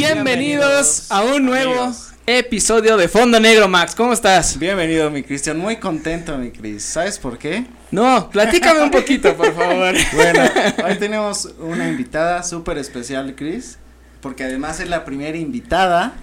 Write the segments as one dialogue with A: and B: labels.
A: Bienvenidos a un nuevo episodio de Fondo Negro, Max. ¿Cómo estás?
B: Bienvenido, mi Cristian. Muy contento, mi Cris. ¿Sabes por qué?
A: No, platícame un poquito, por favor.
B: Bueno, hoy tenemos una invitada súper especial, Cris, porque además es la primera invitada.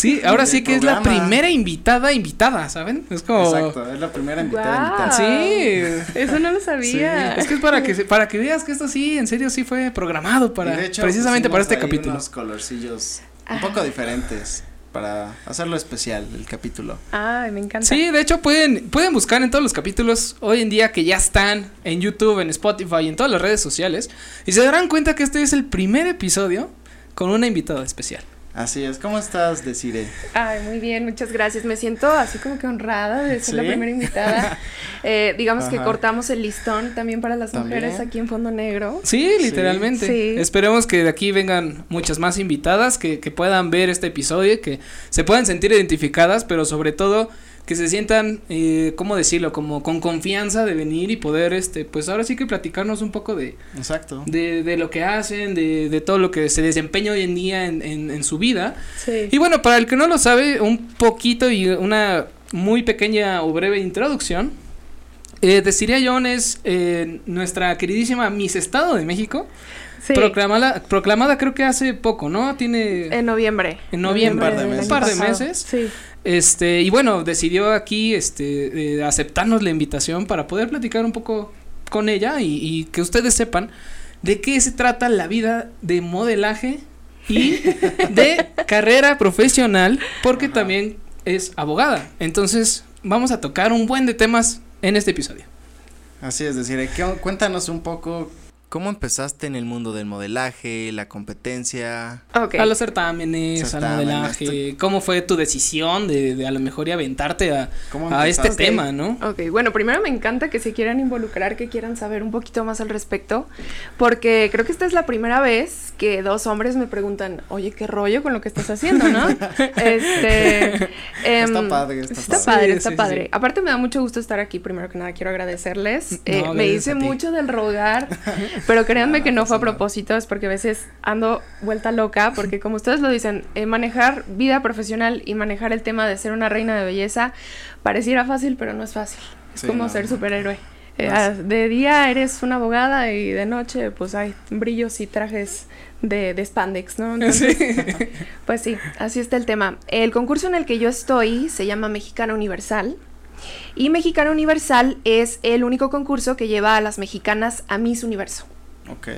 A: Sí, ahora sí que es la
B: programa.
A: primera invitada invitada, ¿saben? Es como
B: Exacto, es la primera invitada
C: Guau.
B: invitada.
A: Sí.
C: Eso no lo sabía.
A: Es que es para que se- para que veas que esto sí, en serio sí fue programado para
B: de hecho,
A: precisamente para este
B: ahí
A: capítulo.
B: unos colorcillos un
C: Ah.
B: poco diferentes para hacerlo especial el capítulo.
C: Ay, me encanta.
A: Sí, de hecho pueden, pueden buscar en todos los capítulos hoy en día que ya están en YouTube, en Spotify y en todas las redes sociales y se darán cuenta que este es el primer episodio con una invitada especial.
B: Así es. ¿Cómo estás, Desire?
C: Ay, muy bien, muchas gracias. Me siento así como que honrada de ser la primera invitada. Eh, digamos que cortamos el listón también para las
B: También.
C: mujeres aquí en Fondo Negro.
A: Sí, literalmente.
C: Sí.
A: Esperemos que de aquí vengan muchas más invitadas que, que puedan ver este episodio, y que se puedan sentir identificadas, pero sobre todo que se sientan, eh, ¿cómo decirlo? Como con confianza de venir y poder, este, pues ahora sí que platicarnos un poco de,
B: Exacto.
A: de, de lo que hacen, de, de todo lo que se desempeña hoy en día en, en, en su vida.
C: Sí.
A: Y bueno, para el que no lo sabe, un poquito y una muy pequeña o breve introducción. Eh, Desiria John es eh, nuestra queridísima Miss Estado de México,
C: Sí.
A: proclamada, proclamada creo que hace poco, ¿no? Tiene
C: En noviembre.
A: En noviembre,
B: Un par de meses.
A: un par de meses.
C: Sí.
A: Este y bueno decidió aquí este eh, aceptarnos la invitación para poder platicar un poco con ella y, y que ustedes sepan de qué se trata la vida de modelaje y de carrera profesional porque
B: Ajá.
A: también es abogada entonces vamos a tocar un buen de temas en este episodio
B: Así es. ¿qué- Cuéntanos un poco cómo empezaste en el mundo del modelaje, la competencia.
A: A los certámenes,
B: Certámenes,
A: al modelaje cómo fue tu decisión de, de a lo mejor y aventarte a,
B: ¿Cómo
A: a este tema no
C: Ok, bueno, primero me encanta que se quieran involucrar, que quieran saber un poquito más al respecto, porque creo que esta es la primera vez que dos hombres me preguntan, oye, qué rollo con lo que estás haciendo, ¿no? este, em,
B: Está padre, está
C: Está
B: padre.
C: padre,
A: Sí,
C: está
A: sí,
C: padre.
A: sí.
C: Aparte me da mucho gusto estar aquí, primero que nada quiero agradecerles. Eh, me hice mucho del rogar, pero créanme que no
B: no
C: fue a propósito, es porque a veces ando vuelta loca, porque como ustedes lo dicen, eh, manejar vida profesional y manejar el tema de ser una reina de belleza pareciera fácil, pero no es fácil. Es
B: Sí,
C: como
B: no,
C: ser superhéroe. Eh, ah, de día eres una abogada y de noche pues hay brillos y trajes de, de spandex, ¿no? Entonces, pues sí, así está el tema. El concurso en el que yo estoy se llama Mexicana Universal. Y Mexicana Universal es el único concurso que lleva a las mexicanas a Miss Universo.
B: Ok.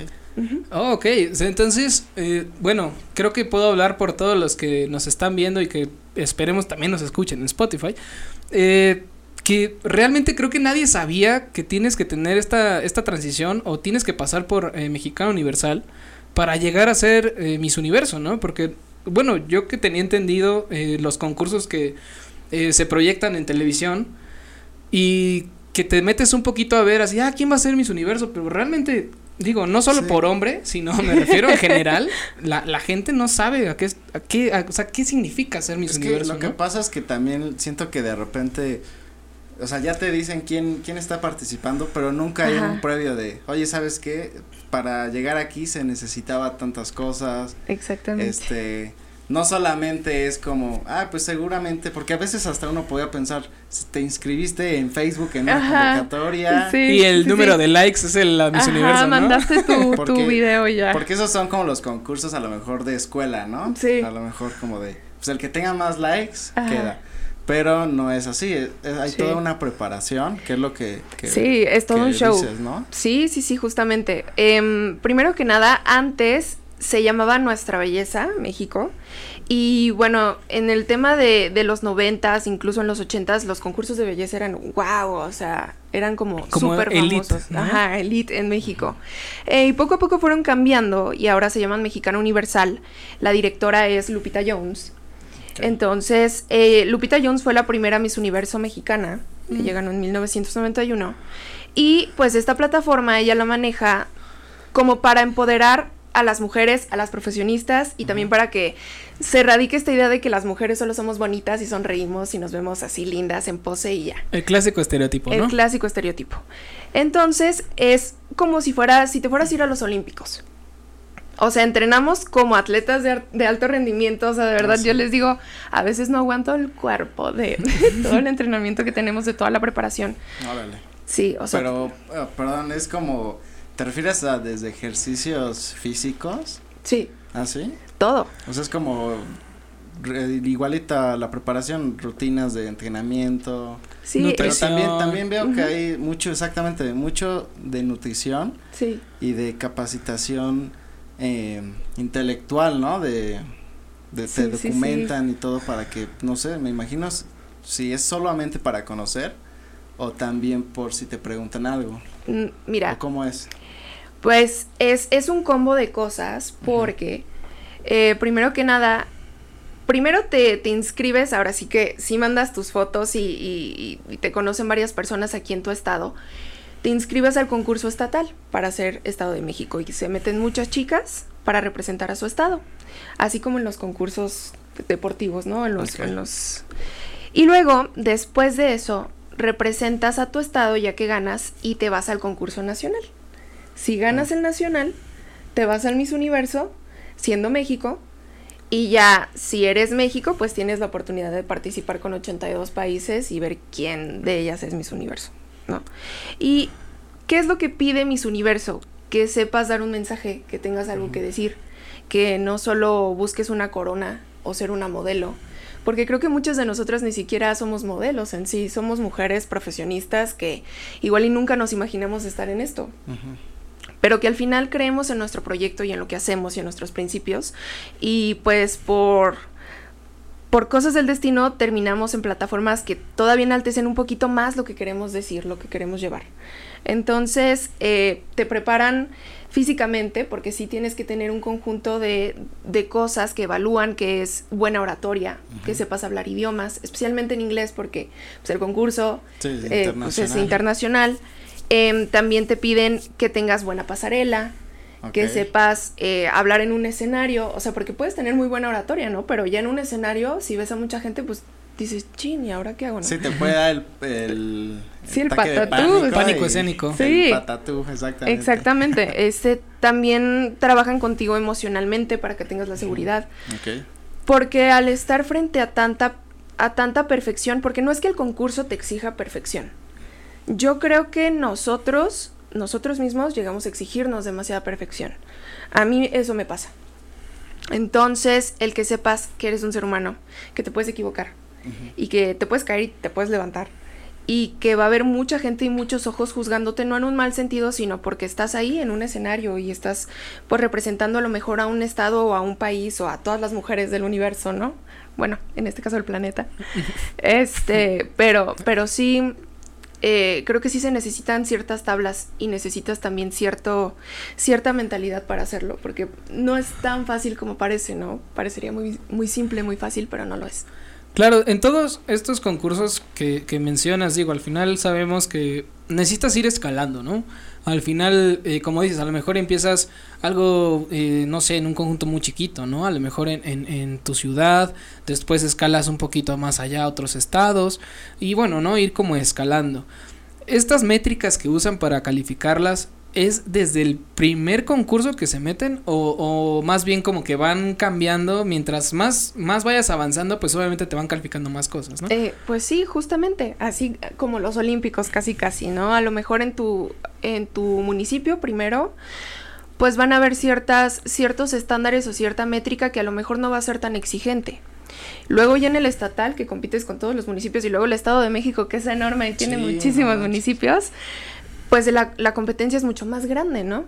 A: Oh, ok, entonces, eh, bueno, creo que puedo hablar por todos los que nos están viendo y que esperemos también nos escuchen en Spotify. eh, que realmente creo que nadie sabía que tienes que tener esta, esta transición o tienes que pasar por eh, Mexicano Universal para llegar a ser eh, Miss Universo, ¿no? Porque, bueno, yo que tenía entendido eh, los concursos que eh, se proyectan en televisión y que te metes un poquito a ver así, ah, ¿quién va a ser Miss Universo? Pero realmente, digo, no solo
B: Sí.
A: por hombre, sino me refiero en general, la, la gente no sabe a qué, es- a qué, a- o sea, qué significa ser Miss
B: Es que lo que pasa es que también siento que de repente, o sea, ya te dicen quién, quién está participando, pero nunca hay
C: Ajá.
B: un previo de, oye, ¿sabes qué? Para llegar aquí se necesitaba tantas cosas,
C: Exactamente.
B: este, no solamente es como, ah, pues seguramente, porque a veces hasta uno podía pensar, si te inscribiste en Facebook en una
C: Ajá.
B: convocatoria,
C: Sí,
A: y el
C: sí,
A: número
C: sí.
A: de likes es el la Miss
C: Ajá,
A: Universo, ¿no?
C: mandaste tu, tu
B: Porque-
C: video ya.
B: porque esos son como los concursos a lo mejor de escuela, ¿no?
C: Sí.
B: A lo mejor como de, pues el que tenga más likes,
C: Ajá.
B: queda. Pero no es así, es- es- hay
C: Sí.
B: toda una preparación, que es lo que... que
C: Sí, es todo
B: que
C: un show.
B: dices, ¿no?
C: Sí, sí, sí, justamente. Em, primero que nada, antes se llamaba Nuestra Belleza, México. Y bueno, en el tema de, de los noventas, incluso en los ochentas, los concursos de belleza eran wow, o sea, eran como,
A: Como
C: súper
A: elite,
C: famosos.
A: ¿no?
C: Ajá, elite en México. Eh, y poco a poco fueron cambiando y ahora se llaman Mexicana Universal. La directora es Lupita Jones. Entonces, eh, Lupita Jones fue la primera Miss Universo mexicana, que
A: Mm.
C: ganó en 1991. Y pues esta plataforma ella la maneja como para empoderar a las mujeres, a las profesionistas y también para que se radique esta idea de que las mujeres solo somos bonitas y sonreímos y nos vemos así lindas en pose y ya.
A: El clásico estereotipo,
C: El
A: ¿no?
C: clásico estereotipo. Entonces es como si fuera, si te fueras a ir a los Olímpicos. O sea, entrenamos como atletas de, de alto rendimiento. O sea, de verdad,
B: Ah, sí.
C: yo les digo, a veces no aguanto el cuerpo de, de todo el entrenamiento que tenemos, de toda la preparación.
B: Órale.
C: Sí, o sea,
B: Pero, eh, perdón, es como, ¿te refieres a desde ejercicios físicos?
C: sí,
B: ¿Ah, sí?
C: todo.
B: O sea, es como re- igualita la preparación, rutinas de entrenamiento.
C: Sí,
A: Nutrición.
B: Pero también, también veo que hay mucho, exactamente, mucho de nutrición
C: sí.
B: y de capacitación eh, intelectual, ¿no? De, de
C: Sí,
B: te
C: sí,
B: documentan y todo para que, no sé, me imagino si es solamente para conocer o también por si te preguntan algo.
C: Mm, Mira,
B: ¿O cómo es?
C: Pues es, es un combo de cosas porque, eh, primero que nada, primero te, te inscribes, ahora sí que sí mandas tus fotos y, y- y te conocen varias personas aquí en tu estado, te inscribes al concurso estatal para ser Estado de México y se meten muchas chicas para representar a su estado, así como en los concursos deportivos, ¿no? En los, en los... Y luego, después de eso, representas a tu estado ya que ganas y te vas al concurso nacional. Si ganas el nacional, te vas al Miss Universo, siendo México, y ya si eres México, pues tienes la oportunidad de participar con 82 países y ver quién de ellas es Miss Universo, ¿no? ¿Y qué es lo que pide Miss Universo? Que sepas dar un mensaje, que tengas algo que decir, que no solo busques una corona o ser una modelo, porque creo que muchas de nosotras ni siquiera somos modelos en sí, somos mujeres profesionistas que igual y nunca nos imaginamos estar en esto. Pero que al final creemos en nuestro proyecto y en lo que hacemos y en nuestros principios y pues por por cosas del destino terminamos en plataformas que todavía enaltecen un poquito más lo que queremos decir, lo que queremos llevar. Entonces, eh, te preparan físicamente, porque sí tienes que tener un conjunto de, de cosas que evalúan, que es buena oratoria, que sepas hablar idiomas, especialmente en inglés, porque pues, el concurso
B: Sí, es
C: eh, pues, es
B: internacional.
C: Em, también te piden que tengas buena pasarela, que sepas eh, hablar en un escenario, o sea, porque puedes tener muy buena oratoria, ¿no? Pero ya en un escenario, si ves a mucha gente, pues dices, chin, ¿y ahora qué hago? no?"
B: Sí, te puede dar el, el,
C: Sí, el patatús.
A: Pánico escénico.
C: Sí.
B: El patatú, exactamente.
C: Exactamente. Este, también trabajan contigo emocionalmente para que tengas la seguridad.
B: Ok.
C: Porque al estar frente a tanta, a tanta perfección, porque no es que el concurso te exija perfección. Yo creo que nosotros, nosotros mismos, llegamos a exigirnos demasiada perfección. A mí eso me pasa. Entonces, el que sepas que eres un ser humano, que te puedes equivocar y que te puedes caer y te puedes levantar. Y que va a haber mucha gente y muchos ojos juzgándote, no en un mal sentido, sino porque estás ahí en un escenario y estás pues representando a lo mejor a un estado o a un país o a todas las mujeres del universo, ¿no? Bueno, en este caso el planeta. Este, pero, pero sí, eh, creo que sí se necesitan ciertas tablas y necesitas también cierto, cierta mentalidad para hacerlo, porque no es tan fácil como parece, ¿no? Parecería muy, muy simple, muy fácil, pero no lo es.
A: Claro, en todos estos concursos que, mencionas, digo, al final sabemos que necesitas ir escalando, ¿no? Al final, eh, como dices, a lo mejor empiezas algo, eh, no sé, en un conjunto muy chiquito, ¿no? A lo mejor en, en, en tu ciudad, después escalas un poquito más allá a otros estados y bueno, ¿no? Ir como escalando. Estas métricas que usan para calificarlas, ¿es desde el primer concurso que se meten o, o más bien como que van cambiando mientras más, más vayas avanzando, pues obviamente te van calificando más cosas, ¿no?
C: Eh, pues sí, justamente, así como los olímpicos, casi casi, ¿no? A lo mejor en tu, en tu municipio primero, pues van a haber ciertas, ciertos estándares o cierta métrica que a lo mejor no va a ser tan exigente. Luego ya en el estatal, que compites con todos los municipios, y luego el Estado de México, que es enorme y tiene
B: Sí,
C: muchísimos municipios, pues la, la competencia es mucho más grande, ¿no?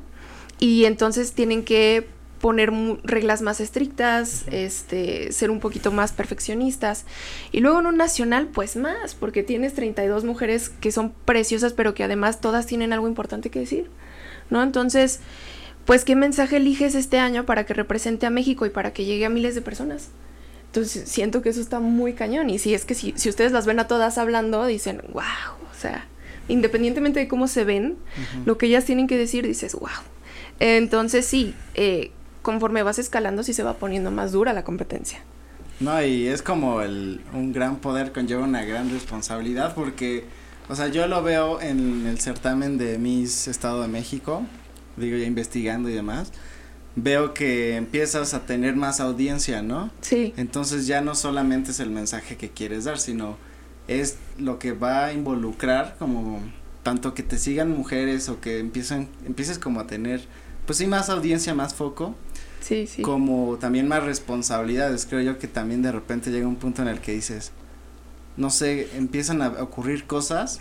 C: Y entonces tienen que poner reglas más estrictas, este, ser un poquito más perfeccionistas. Y luego en un nacional, pues más, porque tienes 32 mujeres que son preciosas, pero que además todas tienen algo importante que decir, ¿no? Entonces, pues, ¿qué mensaje eliges este año para que represente a México y para que llegue a miles de personas? Entonces, siento que eso está muy cañón. Y si es que si, si ustedes las ven a todas hablando, dicen, wow, o sea, independientemente de cómo se ven, lo que ellas tienen que decir, dices, wow. Entonces, sí, eh, conforme vas escalando, sí se va poniendo más dura la competencia.
B: No, y es como el, un gran poder conlleva una gran responsabilidad porque, o sea, yo lo veo en el certamen de Miss Estado de México, digo ya investigando y demás, veo que empiezas a tener más audiencia, ¿no?
C: Sí.
B: Entonces ya no solamente es el mensaje que quieres dar, sino es lo que va a involucrar como tanto que te sigan mujeres o que empiecen, empieces como a tener, pues sí, más audiencia, más foco.
C: Sí, sí.
B: Como también más responsabilidades. Creo yo que también de repente llega un punto en el que dices, no sé, empiezan a ocurrir cosas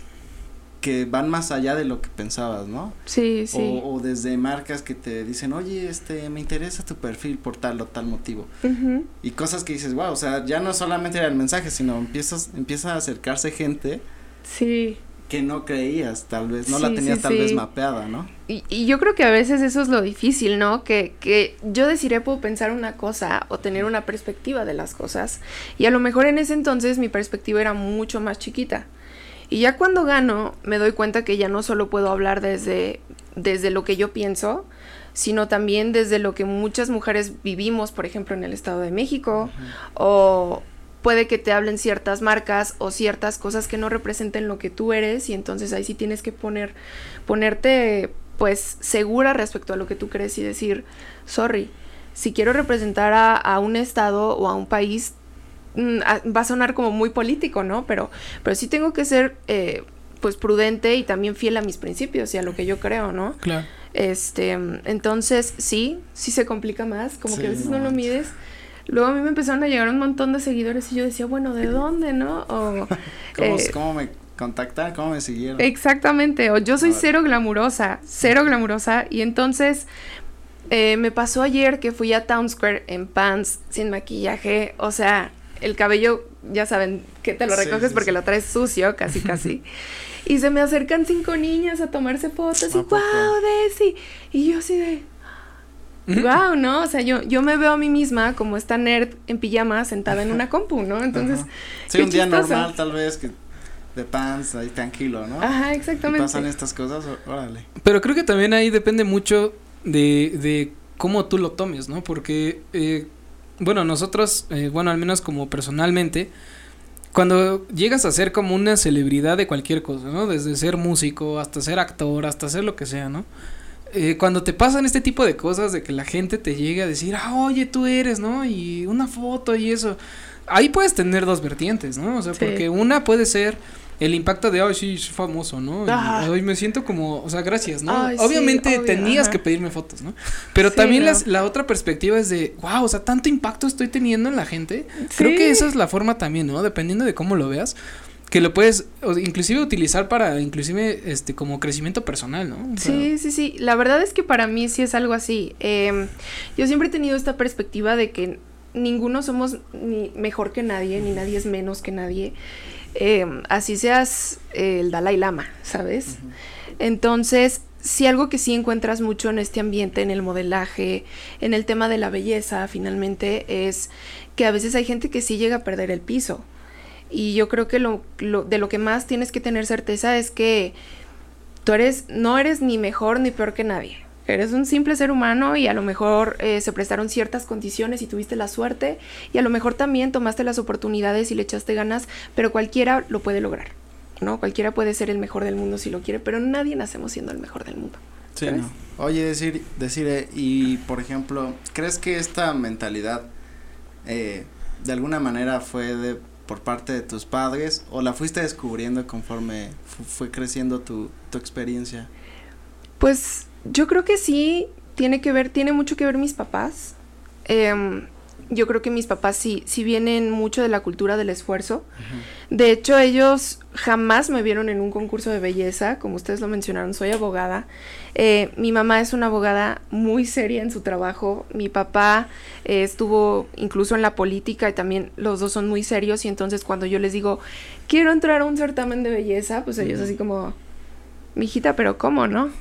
B: que van más allá de lo que pensabas, ¿no?
C: Sí, sí.
B: O, o, desde marcas que te dicen, oye, este, me interesa tu perfil por tal o tal motivo.
C: Ujú.
B: Y cosas que dices, wow, o sea, ya no solamente era el mensaje, sino empiezas, empieza a acercarse gente
C: Sí.
B: que no creías, tal vez, no la tenías
C: sí,
B: tal vez mapeada, ¿no?
C: Y, y yo creo que a veces eso es lo difícil, ¿no? Que, que yo deciré puedo pensar una cosa o tener una perspectiva de las cosas. Y a lo mejor en ese entonces mi perspectiva era mucho más chiquita. Y ya cuando gano, me doy cuenta que ya no solo puedo hablar desde, desde lo que yo pienso, sino también desde lo que muchas mujeres vivimos, por ejemplo, en el Estado de México, o puede que te hablen ciertas marcas o ciertas cosas que no representen lo que tú eres, y entonces ahí sí tienes que poner, ponerte pues segura respecto a lo que tú crees y decir, sorry, si quiero representar a, a un estado o a un país, va a sonar como muy político, ¿no? Pero, pero sí tengo que ser eh, pues prudente y también fiel a mis principios y a lo que yo creo, ¿no?
A: Claro.
C: Este, mm, entonces sí, sí se complica más, como que a veces
B: no
C: no lo mides. Luego a mí me empezaron a llegar un montón de seguidores y yo decía, bueno, ¿de dónde, no? O,
B: ¿Cómo,
C: eh,
B: cómo me contactaron? ¿Cómo me siguieron?
C: Exactamente, o yo soy
B: Órale.
C: cero glamurosa, cero glamurosa, y entonces eh, me pasó ayer que fui a Town Square en pants, sin maquillaje, o sea, el cabello, ya saben, que te lo recoges
B: sí,
C: porque
B: sí.
C: lo traes sucio, casi, casi. y se me acercan cinco niñas a tomarse fotos y, wow, Desi, y yo así de... Wow, ¿no? O sea, yo, yo me veo a mí misma como esta nerd en pijama sentada en una compu, ¿no? Entonces,
B: Ajá. Sí,
C: qué
B: un día
C: chistoso.
B: normal, tal vez, que de pants, ahí tranquilo, ¿no?
C: Ajá,
B: Y
C: exactamente.
B: pasan estas cosas, órale.
A: Pero creo que también ahí depende mucho de, de cómo tú lo tomes, ¿no? Porque, eh, bueno, nosotros, eh, bueno, al menos como personalmente, cuando llegas a ser como una celebridad de cualquier cosa, ¿no? Desde ser músico hasta ser actor, hasta ser lo que sea, ¿no? Eh, cuando te pasan este tipo de cosas de que la gente te llegue a decir, ah, oye, tú eres, ¿no? Y una foto y eso. Ahí puedes tener dos vertientes, ¿no? O sea,
C: Sí.
A: porque una puede ser el impacto de, ay, sí, soy famoso, ¿no? Hoy me siento como, o sea, gracias, ¿no?
C: Ay, sí,
A: Obviamente
C: obvio,
A: tenías
C: ajá.
A: que pedirme fotos, ¿no? Pero
C: Sí,
A: también
C: no.
A: las- la otra perspectiva es de, wow, o sea, tanto impacto estoy teniendo en la gente. Creo que esa es la forma también, ¿no? Dependiendo de cómo lo veas, que lo puedes o, inclusive utilizar para, inclusive, este, como crecimiento personal, ¿no? O sea,
C: Sí, sí, sí. La verdad es que para mí sí es algo así. Em, yo siempre he tenido esta perspectiva de que ninguno somos ni mejor que nadie, ni nadie es menos que nadie. Em, así seas eh, el Dalai Lama, ¿sabes? Entonces, sí algo que sí encuentras mucho en este ambiente, en el modelaje, en el tema de la belleza, finalmente, es que a veces hay gente que sí llega a perder el piso. Y yo creo que lo- de lo que más tienes que tener certeza es que tú eres, no eres ni mejor ni peor que nadie. Eres un simple ser humano y a lo mejor eh, se prestaron ciertas condiciones y tuviste la suerte y a lo mejor también tomaste las oportunidades y le echaste ganas, pero cualquiera lo puede lograr, ¿no? Cualquiera puede ser el mejor del mundo si lo quiere, pero nadie nacemos siendo el mejor del mundo.
B: Sí,
C: ¿Sabes?
B: no. Oye, decir, decir, eh, y por ejemplo, ¿crees que esta mentalidad eh, de alguna manera fue de por parte de tus padres o la fuiste descubriendo conforme fu- fue creciendo tu, tu experiencia?
C: Pues yo creo que sí, tiene que ver, tiene mucho que ver mis papás. Em, yo creo que mis papás sí, sí vienen mucho de la cultura del esfuerzo. De hecho, ellos jamás me vieron en un concurso de belleza, como ustedes lo mencionaron, soy abogada. Eh, mi mamá es una abogada muy seria en su trabajo. Mi papá eh, estuvo incluso en la política y también los dos son muy serios. Y entonces cuando yo les digo, quiero entrar a un certamen de belleza, pues ellos así como, mijita, pero ¿cómo, no?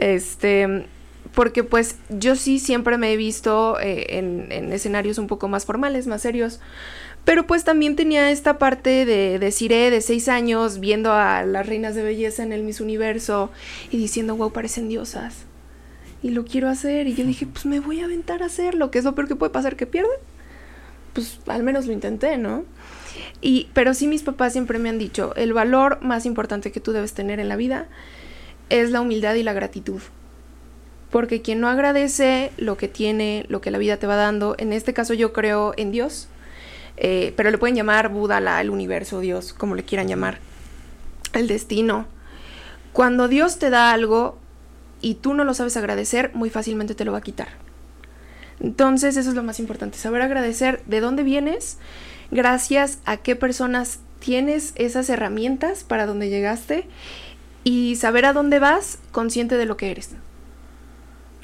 C: Este, porque pues yo sí siempre me he visto eh, en, en escenarios un poco más formales, más serios. Pero pues también tenía esta parte de, de Cire de seis años viendo a las reinas de belleza en el Miss Universo y diciendo, wow, parecen diosas. Y lo quiero hacer. Y yo dije, pues me voy a aventar a hacerlo. ¿Qué es lo peor que puede pasar? ¿Que pierden? Pues al menos lo intenté, ¿no? Y, pero sí mis papás siempre me han dicho, el valor más importante que tú debes tener en la vida es la humildad y la gratitud. Porque quien no agradece lo que tiene, lo que la vida te va dando, en este caso yo creo en Dios, eh, pero le pueden llamar Buda, la, el universo, Dios, como le quieran llamar, el destino. Cuando Dios te da algo y tú no lo sabes agradecer, muy fácilmente te lo va a quitar. Entonces eso es lo más importante, saber agradecer de dónde vienes, gracias a qué personas tienes esas herramientas para donde llegaste y saber a dónde vas consciente de lo que eres.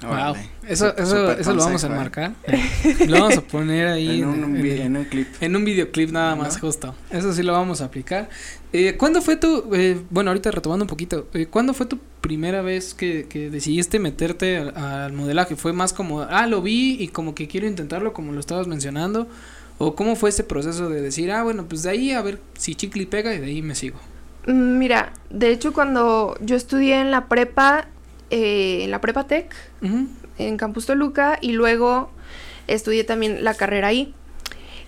A: Wow. Eso, eso, eso lo vamos a enmarcar. lo vamos a poner ahí.
B: en, un, en, un, clip.
A: En un videoclip nada más, justo. Eso sí lo vamos a aplicar. Eh, ¿Cuándo fue tu, eh, bueno, ahorita retomando un poquito, eh, ¿cuándo fue tu primera vez que, que decidiste meterte al, al, modelaje? ¿Fue más como, ah, lo vi y como que quiero intentarlo como lo estabas mencionando? ¿O cómo fue ese proceso de decir, ah, bueno, pues de ahí a ver si chicle pega y de ahí me sigo?
C: Mm, mira, de hecho cuando yo estudié en la prepa, eh, en la prepa tech, uh -huh. en Campus Toluca, y luego estudié también la carrera ahí.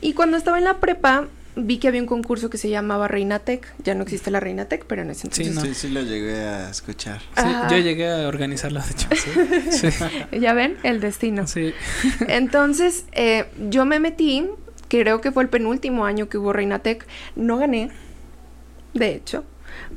C: Y cuando estaba en la prepa, vi que había un concurso que se llamaba Reina Tech. Ya no existe la Reina Tech, pero en ese entonces.
B: Sí, no. sí, sí lo llegué a escuchar.
A: Sí, yo llegué a organizarlo, de hecho.
C: Sí. ya ven, el destino.
A: Sí.
C: Entonces, eh, yo me metí, creo que fue el penúltimo año que hubo Reina Tech. No gané, de hecho,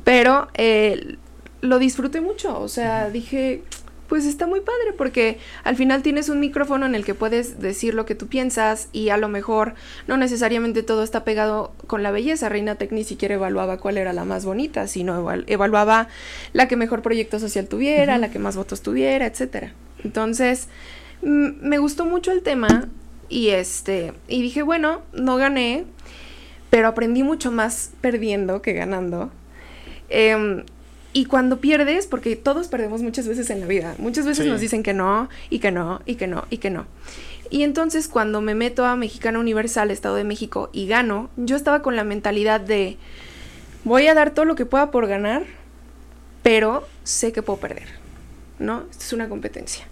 C: pero eh, lo disfruté mucho. O sea, dije, pues está muy padre porque al final tienes un micrófono en el que puedes decir lo que tú piensas y a lo mejor no necesariamente todo está pegado con la belleza. Reina Tech ni siquiera evaluaba cuál era la más bonita, sino evaluaba la que mejor proyecto social tuviera, uh -huh. la que más votos tuviera, etcétera. Entonces, me gustó mucho el tema y este y dije, bueno, no gané, pero aprendí mucho más perdiendo que ganando. Eh, y cuando pierdes, porque todos perdemos muchas veces en la vida, muchas veces sí. nos dicen que no, y que no, y que no, y que no. Y entonces cuando me meto a Mexicana Universal, Estado de México, y gano, yo estaba con la mentalidad de voy a dar todo lo que pueda por ganar, pero sé que puedo perder, ¿no? Esto es una competencia.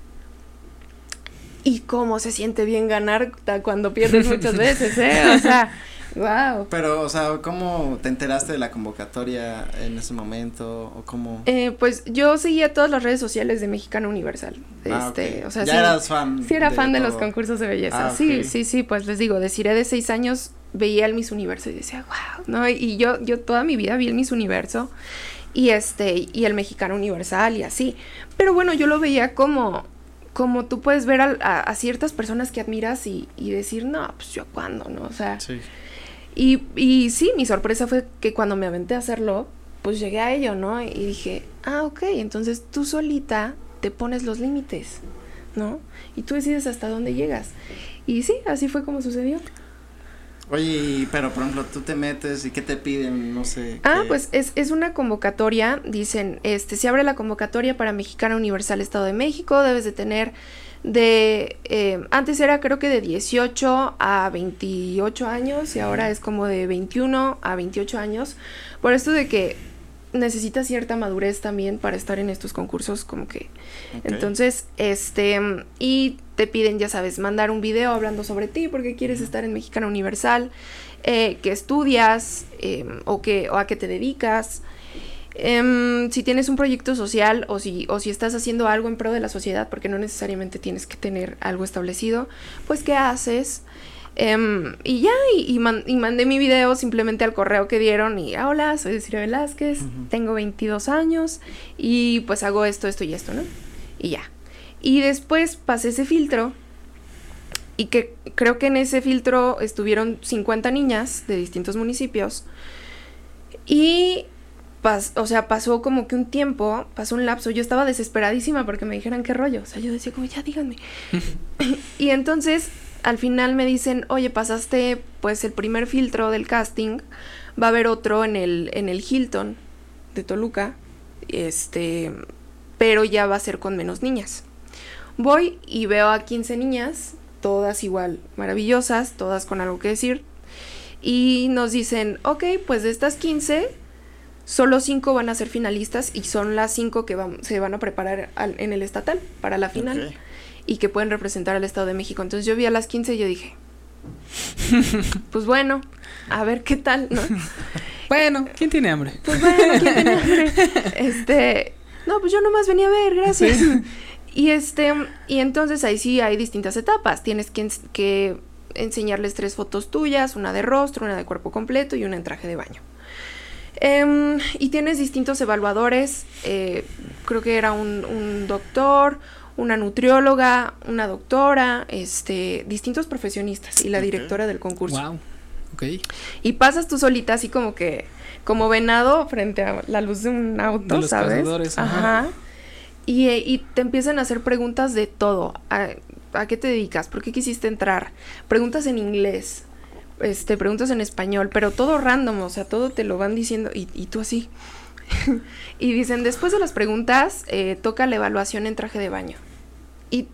C: Y cómo se siente bien ganar cuando pierdes muchas veces, ¿eh? O sea, Wow.
B: Pero, o sea, ¿cómo te enteraste de la convocatoria en ese momento o cómo?
C: Eh, pues yo seguía todas las redes sociales de Mexicana Universal.
B: Ah,
C: este,
B: okay.
C: o sea,
B: ya
C: sí,
B: eras fan.
C: Sí era
B: de
C: fan de los concursos de belleza.
B: Ah,
C: sí, sí, sí, pues les digo, deciré de seis años veía el Miss Universo y decía, wow, ¿no? Y yo, yo toda mi vida vi el Miss Universo y este, y el Mexicano Universal y así. Pero bueno, yo lo veía como, como tú puedes ver a, a, a ciertas personas que admiras y, y, decir, no, pues yo cuándo, ¿no? O sea,
B: sí.
C: Y, y sí, mi sorpresa fue que cuando me aventé a hacerlo, pues llegué a ello, ¿no? Y dije, ah, ok, entonces tú solita te pones los límites, ¿no? Y tú decides hasta dónde llegas. Y sí, así fue como sucedió.
B: Oye, pero por ejemplo, tú te metes y qué te piden, no sé.
C: Ah,
B: qué...
C: pues es, es una convocatoria, dicen, este, se abre la convocatoria para Mexicana Universal Estado de México, debes de tener de eh, antes era creo que de 18 a 28 años y ahora es como de 21 a 28 años. Por esto de que necesitas cierta madurez también para estar en estos concursos como que okay. entonces este y te piden ya sabes mandar un video hablando sobre ti porque quieres estar en Mexicana Universal eh, que estudias eh, o que o a qué te dedicas Um, si tienes un proyecto social o si, o si estás haciendo algo en pro de la sociedad, porque no necesariamente tienes que tener algo establecido, pues ¿qué haces? Um, y ya, y, y, man, y, mandé mi video simplemente al correo que dieron y, ah, hola, soy Ciro Velázquez, uh -huh. tengo 22 años y pues hago esto, esto y esto, ¿no? Y ya. Y después pasé ese filtro y que creo que en ese filtro estuvieron 50 niñas de distintos municipios y Pas, o sea, pasó como que un tiempo, pasó un lapso, yo estaba desesperadísima porque me dijeran qué rollo, o sea, yo decía como, ya díganme. y entonces, al final me dicen, oye, pasaste pues el primer filtro del casting, va a haber otro en el, en el Hilton de Toluca, este, pero ya va a ser con menos niñas. Voy y veo a 15 niñas, todas igual maravillosas, todas con algo que decir, y nos dicen, ok, pues de estas 15 solo cinco van a ser finalistas y son las cinco que van, se van a preparar al, en el estatal para la final okay. y que pueden representar al Estado de México. Entonces yo vi a las 15 y yo dije, pues bueno, a ver qué tal, ¿no?
A: bueno, ¿quién tiene hambre?
C: Pues bueno, ¿quién tiene hambre? Este, no, pues yo nomás venía a ver, gracias. ¿Sí? Y este, y entonces ahí sí hay distintas etapas. Tienes que, ens- que enseñarles tres fotos tuyas, una de rostro, una de cuerpo completo y una en traje de baño. Em, y tienes distintos evaluadores, eh, creo que era un, un doctor, una nutrióloga, una doctora, este, distintos profesionistas y la directora del concurso.
A: Wow. Ok.
C: Y pasas tú solita así como que, como venado frente a la luz de un auto,
A: De los
C: ¿sabes?
A: cazadores, ajá.
C: Y, eh, y te empiezan a hacer preguntas de todo. ¿A, a qué te dedicas? ¿Por qué quisiste entrar? Preguntas en inglés, este, preguntas en español, pero todo random, o sea, todo te lo van diciendo y, y tú así. y dicen, después de las preguntas, eh, toca la evaluación en traje de baño. Y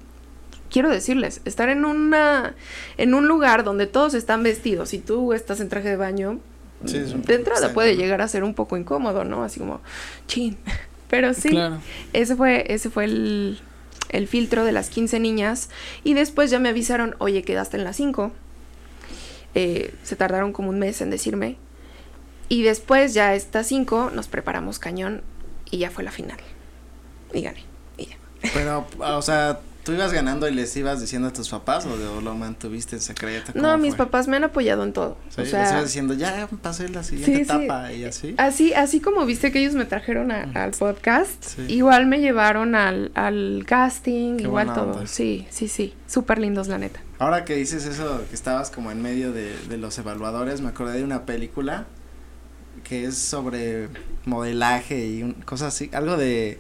C: quiero decirles, estar en una en un lugar donde todos están vestidos y tú estás en traje de baño,
B: Sí,
C: de entrada
B: extraño,
C: puede llegar a ser un poco incómodo, ¿no? Así como, chin. Pero sí,
A: Claro.
C: ese fue, ese fue el, el filtro de las 15 niñas. Y después ya me avisaron, oye, quedaste en las 5. Eh, se tardaron como un mes en decirme. Y después ya estas 5 nos preparamos cañón y ya fue la final. Y gané. Y ya.
B: Pero, o sea, ¿tú ibas ganando y les ibas diciendo a tus papás o, de- lo mantuviste en secreto?
C: No,
B: ¿Cómo
C: mis
B: fue?
C: papás me han apoyado en todo.
B: Sí,
C: o
B: les ibas diciendo, ya pasé la siguiente
C: Sí, sí.
B: etapa y así.
C: Así, así como viste que ellos me trajeron a- al podcast, igual me llevaron al, al casting,
B: Qué
C: igual todo.
B: onda.
C: Sí, sí, sí. Súper lindos, la neta.
B: Ahora que dices eso, que estabas como en medio de, de los evaluadores, me acordé de una película que es sobre modelaje y un, cosas así, algo de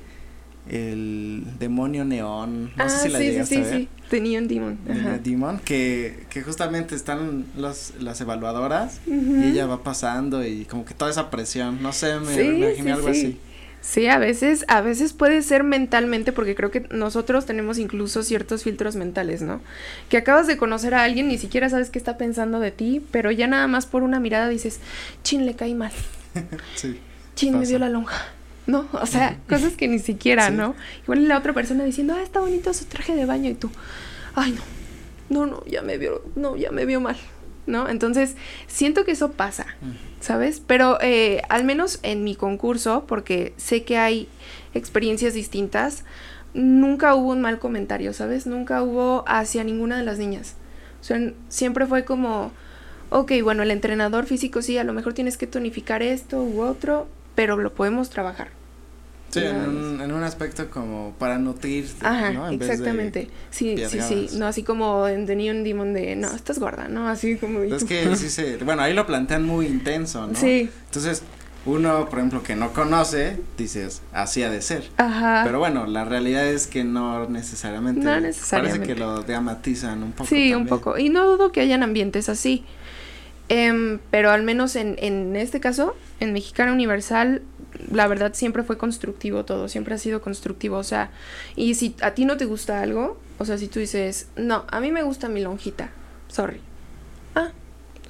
B: el demonio neón, no sé si la
C: Ah, sí, sí,
B: llegaste
C: sí,
B: a ver.
C: sí. The Neon Demon.
B: de
C: Ajá.
B: Demon, que, que justamente están los, las evaluadoras y ella va pasando y como que toda esa presión, no sé, me,
C: Sí,
B: me imaginé
C: sí,
B: algo
C: sí.
B: así.
C: Sí, a veces, a veces puede ser mentalmente, porque creo que nosotros tenemos incluso ciertos filtros mentales, ¿no? Que acabas de conocer a alguien, ni siquiera sabes qué está pensando de ti, pero ya nada más por una mirada dices, chin, le caí mal,
B: Sí.
C: chin, me vio la lonja. No, o sea, cosas que ni siquiera,
B: Sí.
C: ¿no? Igual la otra persona diciendo, ah, está bonito su traje de baño, y tú, ay, no, no, no, ya me vio, no, ya me vio mal, ¿no? Entonces, siento que eso pasa. ¿sabes? Pero eh, al menos en mi concurso, porque sé que hay experiencias distintas, nunca hubo un mal comentario, ¿sabes? Nunca hubo hacia ninguna de las niñas. O sea, siempre fue como, ok, bueno, el entrenador físico sí, a lo mejor tienes que tonificar esto u otro, pero lo podemos trabajar.
B: Sí, en un, en un aspecto como para nutrirte,
C: Ajá,
B: ¿no? En vez de-
C: exactamente. Sí, sí, sí. No así como en The Neon Demon de, no, estás gorda, ¿no? Así como...
B: Es que sí se, bueno, ahí lo plantean muy intenso, ¿no?
C: Sí,
B: Entonces, uno, por ejemplo, que no conoce, dices, así ha de ser.
C: ajá.
B: Pero bueno, la realidad es que no necesariamente.
C: No
B: Parece
C: necesariamente.
B: que lo dramatizan un poco.
C: Sí, un
B: también.
C: poco. Y no dudo que hayan ambientes así. Em, pero al menos en, en este caso, en Mexicana Universal, la verdad siempre fue constructivo todo, siempre ha sido constructivo. O sea, y si a ti no te gusta algo, o sea, si tú dices, no, a mí me gusta mi lonjita, sorry.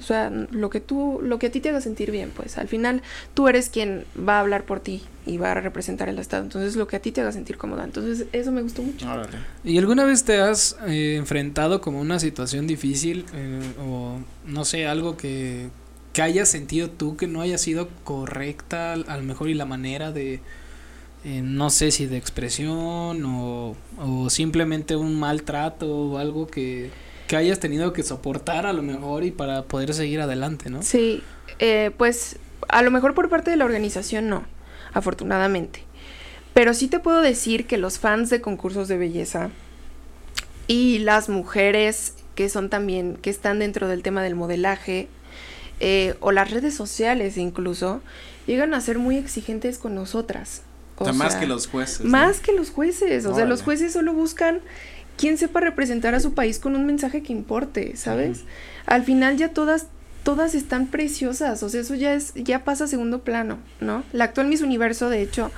C: O sea, lo que tú, lo que a ti te haga sentir bien, pues al final tú eres quien va a hablar por ti y va a representar el Estado. Entonces, lo que a ti te haga sentir cómoda. Entonces, eso me gustó mucho.
B: Órale.
A: ¿Y alguna vez te has eh, enfrentado como una situación difícil eh, o no sé, algo que, que hayas sentido tú que no haya sido correcta a lo mejor y la manera de, eh, no sé si de expresión o, o simplemente un maltrato o algo que, que hayas tenido que soportar a lo mejor y para poder seguir adelante, ¿no?
C: Sí, eh, pues a lo mejor por parte de la organización no, afortunadamente. Pero sí te puedo decir que los fans de concursos de belleza y las mujeres que son también, que están dentro del tema del modelaje, eh, o las redes sociales incluso, llegan a ser muy exigentes con nosotras.
B: O sea, más que los jueces. ¿no?
C: Más que los jueces, o sea, los jueces solo buscan quien sepa representar a su país con un mensaje que importe, ¿sabes? Al final ya todas todas están preciosas, o sea, eso ya es ya pasa a segundo plano, ¿no? La actual Miss Universo, de hecho,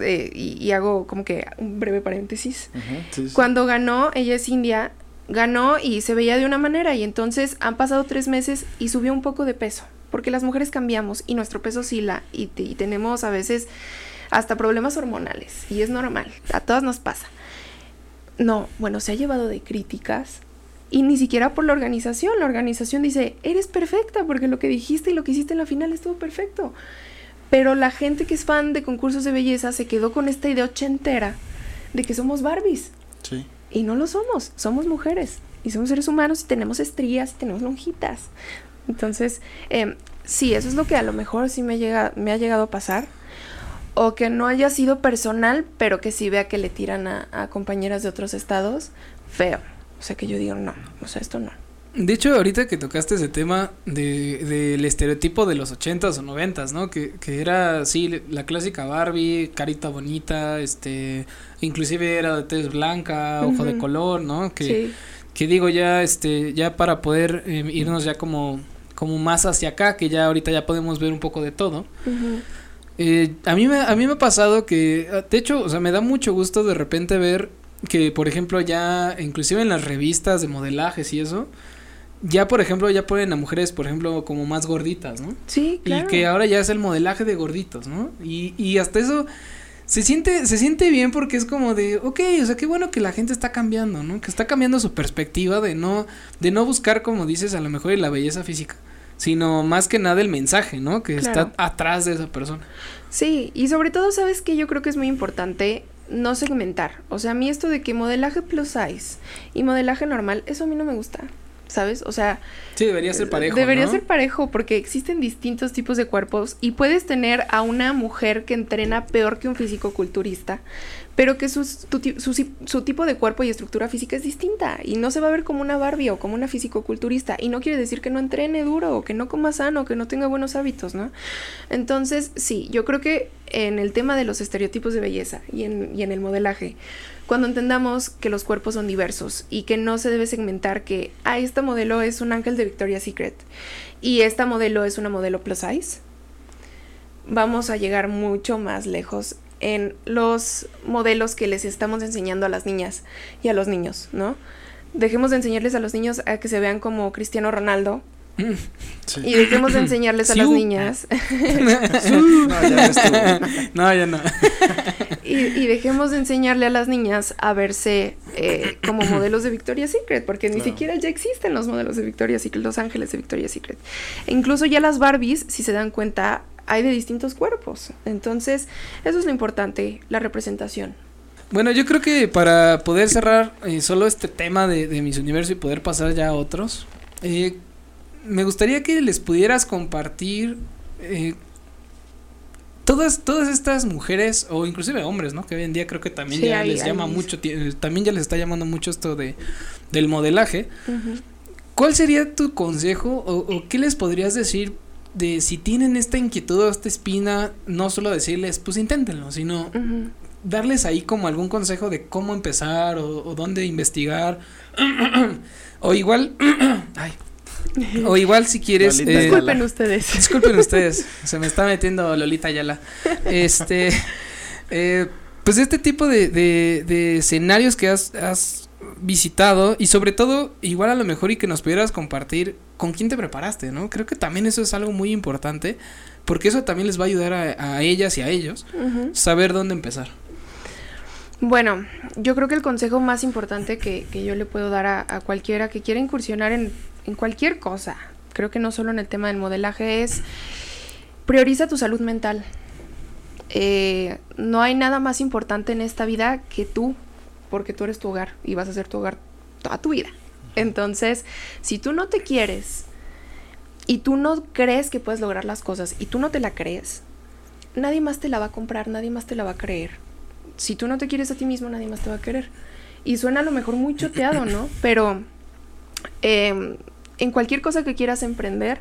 C: eh, y, y hago como que un breve paréntesis.
B: Ujú, sí, sí.
C: Cuando ganó, ella es india, ganó y se veía de una manera y entonces han pasado tres meses y subió un poco de peso, porque las mujeres cambiamos y nuestro peso oscila y, y tenemos a veces hasta problemas hormonales y es normal, a todas nos pasa. No, bueno, se ha llevado de críticas y ni siquiera por la organización, la organización dice, eres perfecta porque lo que dijiste y lo que hiciste en la final estuvo perfecto. Pero la gente que es fan de concursos de belleza se quedó con esta idea ochentera de que somos Barbies.
B: Sí.
C: Y no lo somos, somos mujeres y somos seres humanos y tenemos estrías y tenemos lonjitas. Entonces, eh, sí, eso es lo que a lo mejor sí me, llega, me ha llegado a pasar. O que no haya sido personal, pero que sí vea que le tiran a, a compañeras de otros estados, feo. O sea, que yo digo, no, o sea, esto no.
A: De hecho, ahorita que tocaste ese tema de, del estereotipo de los ochentas o noventas, ¿no? Que, que era, sí, la clásica Barbie, carita bonita, este, inclusive era de tez blanca, ojo de color, ¿no? Que,
C: Sí,
A: que digo ya, este, ya para poder eh, irnos ya como, como más hacia acá, que ya ahorita ya podemos ver un poco de todo.
C: ujú,
A: Eh, a mí me, a mí me ha pasado que, de hecho, o sea, me da mucho gusto de repente ver que, por ejemplo, ya, inclusive en las revistas de modelajes y eso, ya, por ejemplo, ya ponen a mujeres, por ejemplo, como más gorditas, ¿no?
C: sí, claro.
A: Y que ahora ya es el modelaje de gorditos, ¿no? Y, y hasta eso se siente, se siente bien porque es como de, ok, o sea, qué bueno que la gente está cambiando, ¿no? Que está cambiando su perspectiva de no, de no buscar, como dices, a lo mejor la belleza física, sino más que nada el mensaje, ¿no? Que
C: Claro.
A: está atrás de esa persona.
C: Sí, y sobre todo, ¿sabes que Yo creo que es muy importante no segmentar. O sea, a mí esto de que modelaje plus size y modelaje normal, eso a mí no me gusta. ¿Sabes? O sea,
A: Sí, debería ser parejo.
C: Debería
A: ¿no?
C: ser parejo porque existen distintos tipos de cuerpos y puedes tener a una mujer que entrena peor que un físico culturista, pero que tu su, su tipo de cuerpo y estructura física es distinta y no se va a ver como una Barbie o como una físico culturista y no quiere decir que no entrene duro o que no coma sano o que no tenga buenos hábitos, ¿no? Entonces, sí, yo creo que en el tema de los estereotipos de belleza y en, y en el modelaje, cuando entendamos que los cuerpos son diversos y que no se debe segmentar que, ah, esta modelo es un ángel de Victoria's Secret y esta modelo es una modelo plus size, vamos a llegar mucho más lejos en los modelos que les estamos enseñando a las niñas y a los niños, ¿no? Dejemos de enseñarles a los niños a que se vean como Cristiano Ronaldo.
B: Sí.
C: y dejemos de enseñarles a las niñas
B: No, ya tú.
A: no, ya no.
C: y, y dejemos de enseñarle a las niñas a verse eh, como modelos de Victoria's Secret, porque ni siquiera ya existen los modelos de Victoria's Secret, los ángeles de Victoria's Secret. E incluso ya las Barbies, si se dan cuenta, hay de distintos cuerpos. Entonces, eso es lo importante, la representación.
A: Bueno, yo creo que para poder cerrar eh, solo este tema de, de Miss Universo y poder pasar ya a otros, eh, me gustaría que les pudieras compartir eh, todas, todas estas mujeres, o inclusive hombres, ¿no? Que hoy en día creo que también
C: Sí,
A: ya
C: hay-
A: les llama
C: hay-
A: mucho, también ya les está llamando mucho esto de del modelaje. ¿Cuál sería tu consejo o, o qué les podrías decir de si tienen esta inquietud o esta espina, no solo decirles, pues inténtenlo, sino darles ahí como algún consejo de cómo empezar o, o dónde investigar. o igual, ay, o igual si quieres, eh.
C: Disculpen ustedes.
A: disculpen ustedes, se me está metiendo Lolita Ayala. Este, eh, pues este tipo de, de, de escenarios que has, has visitado y sobre todo, igual a lo mejor y que nos pudieras compartir con quién te preparaste, ¿no? Creo que también eso es algo muy importante porque eso también les va a ayudar a, a ellas y a ellos saber dónde empezar.
C: Bueno, yo creo que el consejo más importante que, que yo le puedo dar a, a cualquiera que quiera incursionar en, en cualquier cosa, creo que no solo en el tema del modelaje, es prioriza tu salud mental. Eh, no hay nada más importante en esta vida que tú, porque tú eres tu hogar y vas a ser tu hogar toda tu vida. Entonces, si tú no te quieres y tú no crees que puedes lograr las cosas y tú no te la crees, nadie más te la va a comprar, nadie más te la va a creer si tú no te quieres a ti mismo, nadie más te va a querer. Y suena a lo mejor muy choteado, ¿no? Pero eh, en cualquier cosa que quieras emprender,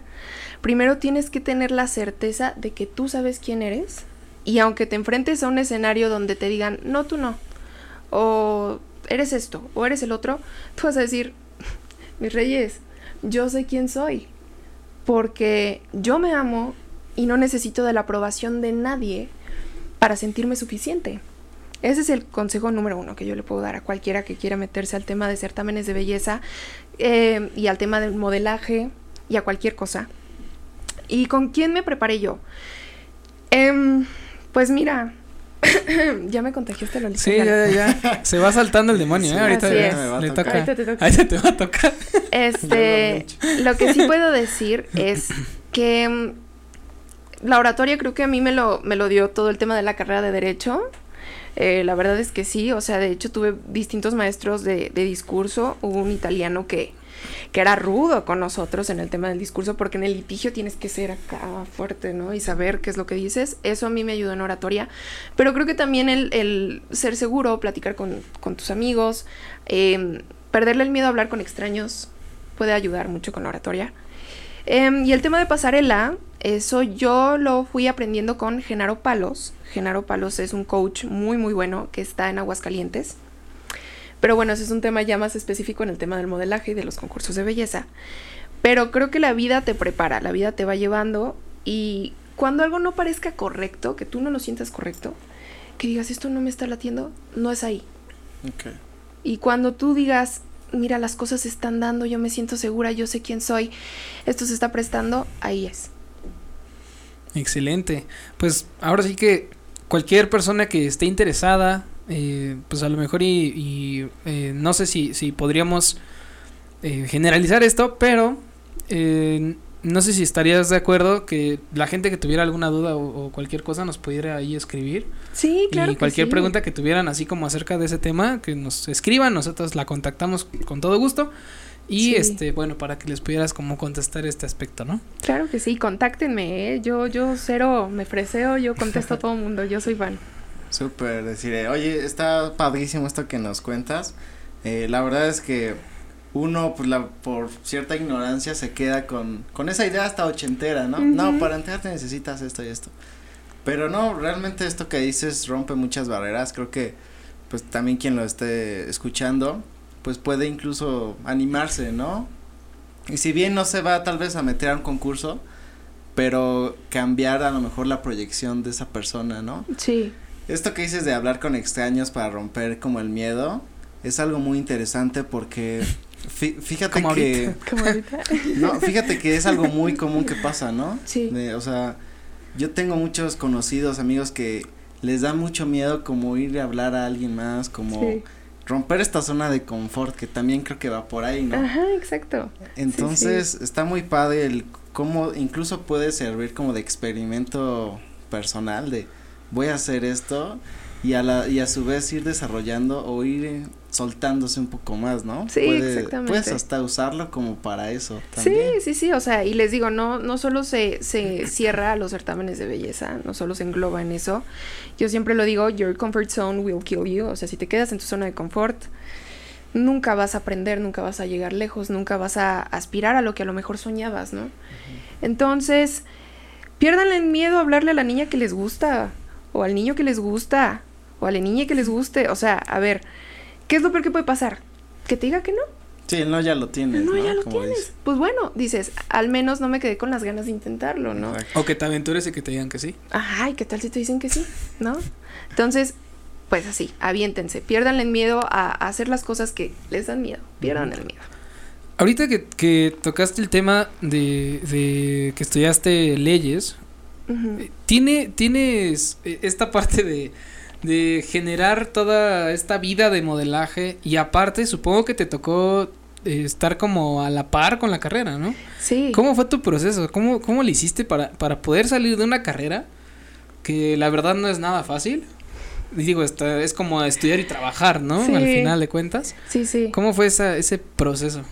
C: primero tienes que tener la certeza de que tú sabes quién eres. Y aunque te enfrentes a un escenario donde te digan, no, tú no, o eres esto, o eres el otro, tú vas a decir, mis reyes, yo sé quién soy, porque yo me amo y no necesito de la aprobación de nadie para sentirme suficiente. Ese es el consejo número uno que yo le puedo dar a cualquiera que quiera meterse al tema de certámenes de belleza eh, y al tema del modelaje y a cualquier cosa. ¿Y con quién me preparé yo? Em, pues mira, ya me contagiaste Lolita.
A: Sí,
C: ya.
A: ya, ya. Se va saltando el demonio,
B: Sí,
A: ¿eh? Ahorita
C: así
A: ya
C: es.
B: Me va a tocar.
A: toca.
C: Ahorita te toca.
A: Ahorita te va a tocar.
C: Este, lo que sí puedo decir es que mm, la oratoria creo que a mí me lo, me lo dio todo el tema de la carrera de derecho. Eh, la verdad es que sí, o sea, de hecho tuve distintos maestros de, de discurso. Hubo un italiano que, que era rudo con nosotros en el tema del discurso, porque en el litigio tienes que ser acá fuerte, ¿no? Y saber qué es lo que dices. Eso a mí me ayudó en oratoria. Pero creo que también el, el ser seguro, platicar con, con tus amigos, eh, perderle el miedo a hablar con extraños puede ayudar mucho con la oratoria. Eh, y el tema de pasarela, eso yo lo fui aprendiendo con Genaro Palos. Genaro Palos es un coach muy, muy bueno que está en Aguascalientes. Pero bueno, ese es un tema ya más específico en el tema del modelaje y de los concursos de belleza. Pero creo que la vida te prepara, la vida te va llevando y cuando algo no parezca correcto, que tú no lo sientas correcto, que digas esto no me está latiendo, no es ahí.
B: Ok.
C: Y cuando tú digas, mira, las cosas se están dando, yo me siento segura, yo sé quién soy, esto se está prestando, ahí es.
A: Excelente. Pues ahora sí que cualquier persona que esté interesada, eh, pues a lo mejor y, y, eh, no sé si, si podríamos eh, generalizar esto, pero eh, no sé si estarías de acuerdo que la gente que tuviera alguna duda o, o cualquier cosa nos pudiera ahí escribir.
C: Sí, claro.
A: y cualquier
C: que sí.
A: pregunta que tuvieran así como acerca de ese tema, que nos escriban, nosotros la contactamos con todo gusto. Y
C: Sí.
A: este, bueno, para que les pudieras como contestar este aspecto, ¿no?
C: Claro que sí, contáctenme, ¿eh? yo, yo cero me freseo, yo contesto a todo el mundo, yo soy fan.
B: Súper, decir, eh, oye, está padrísimo esto que nos cuentas. Eh, la verdad es que uno, pues, la, por cierta ignorancia se queda con, con esa idea hasta ochentera, ¿no? No,
C: Ujú.
B: para enterarte necesitas esto y esto. Pero no, realmente esto que dices rompe muchas barreras. Creo que, pues, también quien lo esté escuchando, pues, puede incluso animarse, ¿no? Y si bien no se va tal vez a meter a un concurso, pero cambiar a lo mejor la proyección de esa persona, ¿no?
C: Sí,
B: Esto que dices de hablar con extraños para romper como el miedo es algo muy interesante porque fí- fíjate
A: Como
B: que
A: ahorita.
C: como ahorita.
B: no, fíjate que es algo muy común que pasa, ¿no?
C: Sí.
B: De- o sea, yo tengo muchos conocidos, amigos que les da mucho miedo como ir a hablar a alguien más, como
C: Sí.
B: Romper esta zona de confort que también creo que va por ahí, ¿no?
C: Ajá, exacto.
B: Entonces, está muy padre el cómo incluso puede servir como de experimento personal de voy a hacer esto y a la y a su vez ir desarrollando o ir soltándose un poco más, ¿no?
C: Sí,
B: Puede-
C: exactamente.
B: Puedes hasta usarlo como para eso también.
C: Sí, sí, sí, o sea, y les digo, no, no solo se, se cierra a los certámenes de belleza, no solo se engloba en eso. Yo siempre lo digo, your comfort zone will kill you, o sea, si te quedas en tu zona de confort, nunca vas a aprender, nunca vas a llegar lejos, nunca vas a aspirar a lo que a lo mejor soñabas, ¿no? Entonces, piérdanle el miedo a hablarle a la niña que les gusta, o al niño que les gusta, o a la niña que les guste, o sea, a ver, ¿qué es lo peor que puede pasar? Que te diga que no.
B: Sí, no ya lo tienes,
C: No,
B: ¿no?
C: ya lo
B: Como
C: tienes. Pues bueno, dices, al menos no me quedé con las ganas de intentarlo, ¿no?
A: O que te aventures y que te digan que sí.
C: Ay, ¿qué tal si te dicen que sí? ¿No? Entonces, pues así, aviéntense, pierdan el miedo a, a hacer las cosas que les dan miedo, pierdan el miedo.
A: Ahorita que, que tocaste el tema de, de que estudiaste leyes, ¿tiene, tienes eh, esta parte de, de generar toda esta vida de modelaje y aparte supongo que te tocó eh, estar como a la par con la carrera, ¿no?
C: Sí.
A: ¿Cómo fue tu proceso? ¿Cómo, cómo le hiciste para, para poder salir de una carrera que la verdad no es nada fácil? Digo, está, es como estudiar y trabajar, ¿no?
C: Sí.
A: Al final de cuentas.
C: Sí, sí.
A: ¿Cómo fue esa, ese proceso?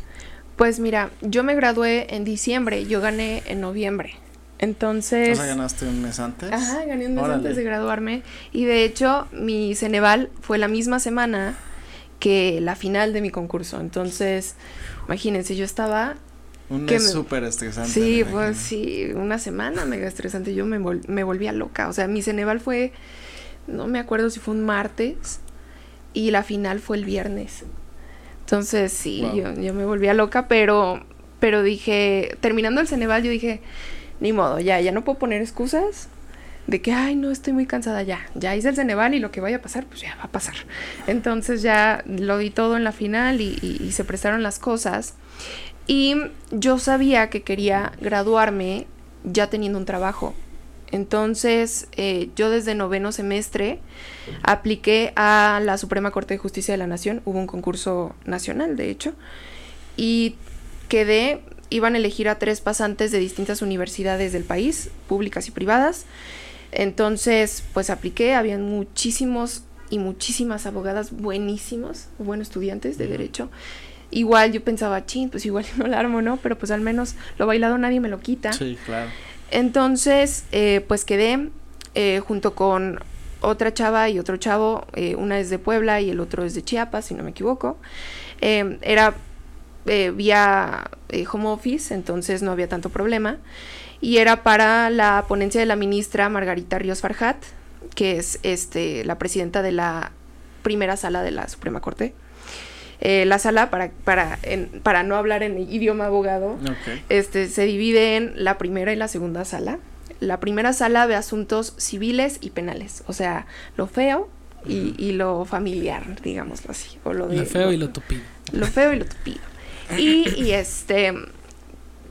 C: Pues mira, yo me gradué en diciembre, yo gané en noviembre.
B: O
C: Entonces...
B: sea, ganaste un mes antes.
C: Ajá, gané un mes
B: Órale.
C: antes de graduarme. Y de hecho, mi Ceneval fue la misma semana que la final de mi concurso. Entonces, imagínense, yo estaba
B: Un mes
C: me-
B: súper estresante.
C: Sí, pues sí, una semana mega estresante. Yo me, vol- me volvía loca. O sea, mi Ceneval fue, no me acuerdo si fue un martes y la final fue el viernes. Entonces, sí,
B: Wow.
C: yo, yo me volvía loca, pero, pero dije, terminando el Ceneval, yo dije, ni modo, ya, ya no puedo poner excusas de que, ay, no, estoy muy cansada ya. Ya hice el Ceneval y lo que vaya a pasar, pues ya va a pasar. Entonces ya lo di todo en la final y, se prestaron las cosas. Y yo sabía que quería graduarme ya teniendo un trabajo. Entonces, eh, yo desde noveno semestre apliqué a la Suprema Corte de Justicia de la Nación. Hubo un concurso nacional, de hecho. Y quedé, iban a elegir a tres pasantes de distintas universidades del país, públicas y privadas. Entonces, pues apliqué, habían muchísimos y muchísimas abogadas buenísimos, buenos estudiantes de derecho. Igual yo pensaba, chin, pues igual no la armo, ¿no? Pero pues al menos lo bailado nadie me lo quita.
B: Sí, claro.
C: Entonces, eh, pues quedé eh, junto con otra chava y otro chavo, eh, una es de Puebla y el otro es de Chiapas, si no me equivoco. Eh, era eh, vía eh, home office, entonces no había tanto problema. Y era para la ponencia de la ministra Margarita Ríos Farjat, que es este, la presidenta de la primera sala de la Suprema Corte. Eh, la sala, para, para, en- para no hablar en idioma abogado, este, se divide en la primera y la segunda sala. La primera sala ve asuntos civiles y penales, o sea, lo feo y, y lo familiar, digámoslo así. O lo, de,
A: Lo feo y lo tupido.
C: lo feo y lo tupido. Y, y este,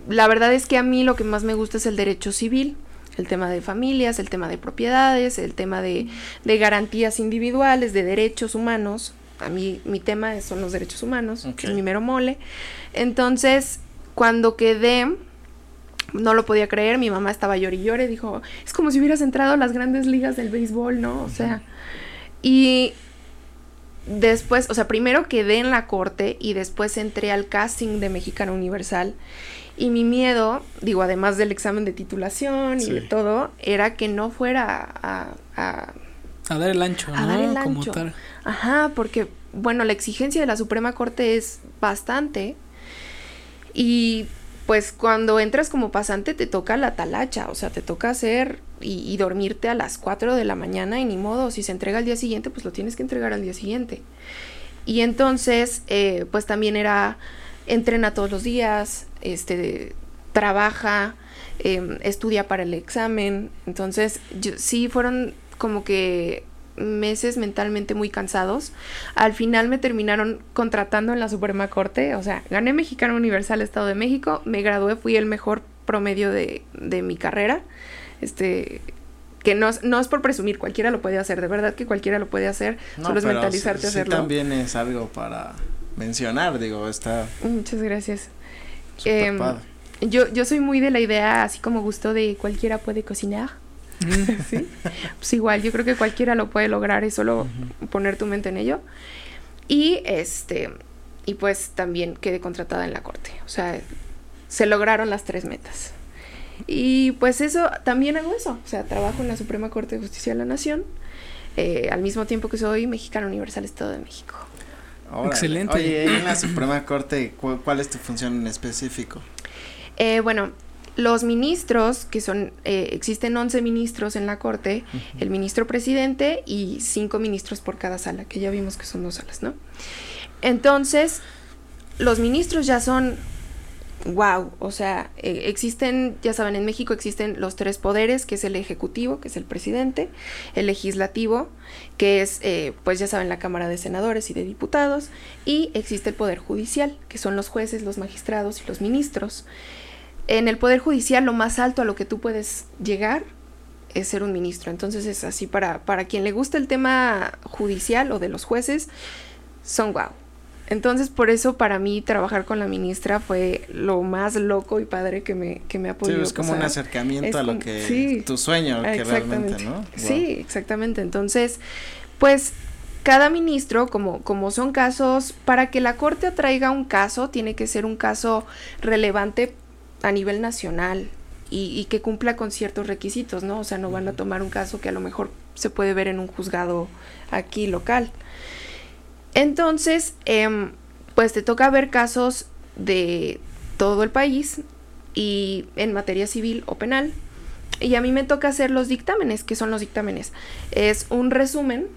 C: la verdad es que a mí lo que más me gusta es el derecho civil, el tema de familias, el tema de propiedades, el tema de, de garantías individuales, de derechos humanos. A mí mi tema son los derechos humanos, que es mi mero mole. Entonces, cuando quedé, no lo podía creer, mi mamá estaba llori y llore, dijo, es como si hubieras entrado a las grandes ligas del béisbol, ¿no? O sea, y después, o sea, primero quedé en la corte y después entré al casting de Mexicana Universal. Y mi miedo, digo, además del examen de titulación y
B: Sí.
C: de todo, era que no fuera a, a-
A: A dar el ancho,
C: A
A: ¿no?
C: dar el
A: Como
C: ancho.
A: tal.
C: Ajá, porque, bueno, la exigencia de la Suprema Corte es bastante. Y pues cuando entras como pasante te toca la talacha, o sea, te toca hacer y, y dormirte a las 4 de la mañana y ni modo, si se entrega al día siguiente, pues lo tienes que entregar al día siguiente. Y entonces, eh, pues también era, entrena todos los días, este, trabaja, em, estudia para el examen. Entonces, yo- sí fueron como que meses mentalmente muy cansados. Al final me terminaron contratando en la Suprema Corte, o sea, gané Mexicano Universal Estado de México, me gradué, fui el mejor promedio de, de mi carrera. Este, que no, es- no es por presumir, cualquiera lo puede hacer, de verdad que cualquiera lo puede hacer,
B: No,
C: solo es mentalizarte
B: sí,
C: a
B: sí
C: hacerlo.
B: también es algo para mencionar, digo, está
C: Muchas gracias. Em. Yo, yo soy muy de la idea, así como gusto de cualquiera puede cocinar.
A: Mm.
C: ¿sí? Pues igual, yo creo que cualquiera lo puede lograr, es solo poner tu mente en ello. Y este, y pues también quedé contratada en la corte. O sea, se lograron las tres metas. Y pues eso, también hago eso. O sea, trabajo en la Suprema Corte de Justicia de la Nación, eh, al mismo tiempo que soy mexicana universal Estado de México.
B: Órale.
A: excelente.
B: Oye, y en la Suprema Corte, ¿cu- ¿cuál es tu función en específico?
C: Eh, bueno, los ministros, que son, eh, existen 11 ministros en la Corte, el ministro presidente y cinco ministros por cada sala, que ya vimos que son dos salas, ¿no? Entonces, los ministros ya son, wow, o sea, eh, existen, ya saben, en México existen los tres poderes, que es el ejecutivo, que es el presidente, el legislativo, que es, eh, pues ya saben, la Cámara de Senadores y de Diputados, y existe el Poder Judicial, que son los jueces, los magistrados y los ministros. En el Poder Judicial lo más alto a lo que tú puedes llegar es ser un ministro. Entonces es así para, para quien le gusta el tema judicial o de los jueces, son guau. Entonces por eso para mí trabajar con la ministra fue lo más loco y padre que me, que me ha
B: Sí,
C: podido
B: es como un acercamiento
C: Es
B: a lo que
C: sí.
B: tu sueño, que realmente. ¿no? Wow.
C: Sí, exactamente. Entonces, pues cada ministro, como, como son casos, para que la corte atraiga un caso, tiene que ser un caso relevante a nivel nacional y, y que cumpla con ciertos requisitos, ¿no? O sea, no van a tomar un caso que a lo mejor se puede ver en un juzgado aquí local. Entonces, em, pues te toca ver casos de todo el país y en materia civil o penal. Y a mí me toca hacer los dictámenes. ¿Qué son los dictámenes? Es un resumen,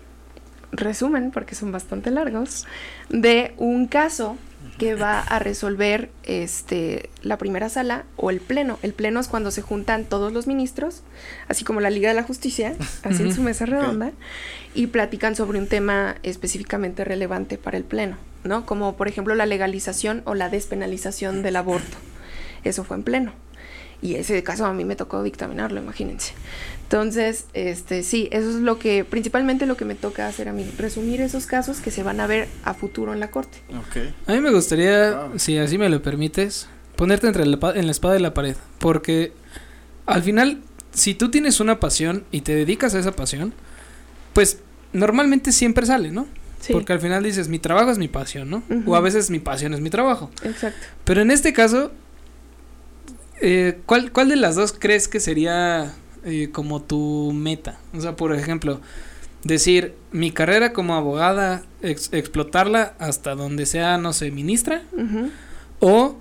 C: resumen porque son bastante largos, de un caso que va a resolver este la primera sala o el pleno. El pleno es cuando se juntan todos los ministros, así como la Liga de la Justicia, así en su mesa redonda, y platican sobre un tema específicamente relevante para el pleno, ¿no? Como por ejemplo la legalización o la despenalización del aborto. Eso fue en pleno. Y ese caso a mí me tocó dictaminarlo, imagínense. Entonces, este, sí, eso es lo que, principalmente lo que me toca hacer a mí, resumir esos casos que se van a ver a futuro en la corte.
B: Ok.
A: A mí me gustaría,
B: Wow.
A: si así me lo permites, ponerte entre la, en la espada y la pared. Porque al final, si tú tienes una pasión y te dedicas a esa pasión, pues normalmente siempre sale, ¿no? Porque al final dices, mi trabajo es mi pasión, ¿no? O a veces mi pasión es mi trabajo.
C: Exacto.
A: Pero en este caso, eh, ¿cuál, ¿cuál de las dos crees que sería eh, como tu meta? O sea, por ejemplo, decir, mi carrera como abogada, explotarla hasta donde sea, no sé, ministra, o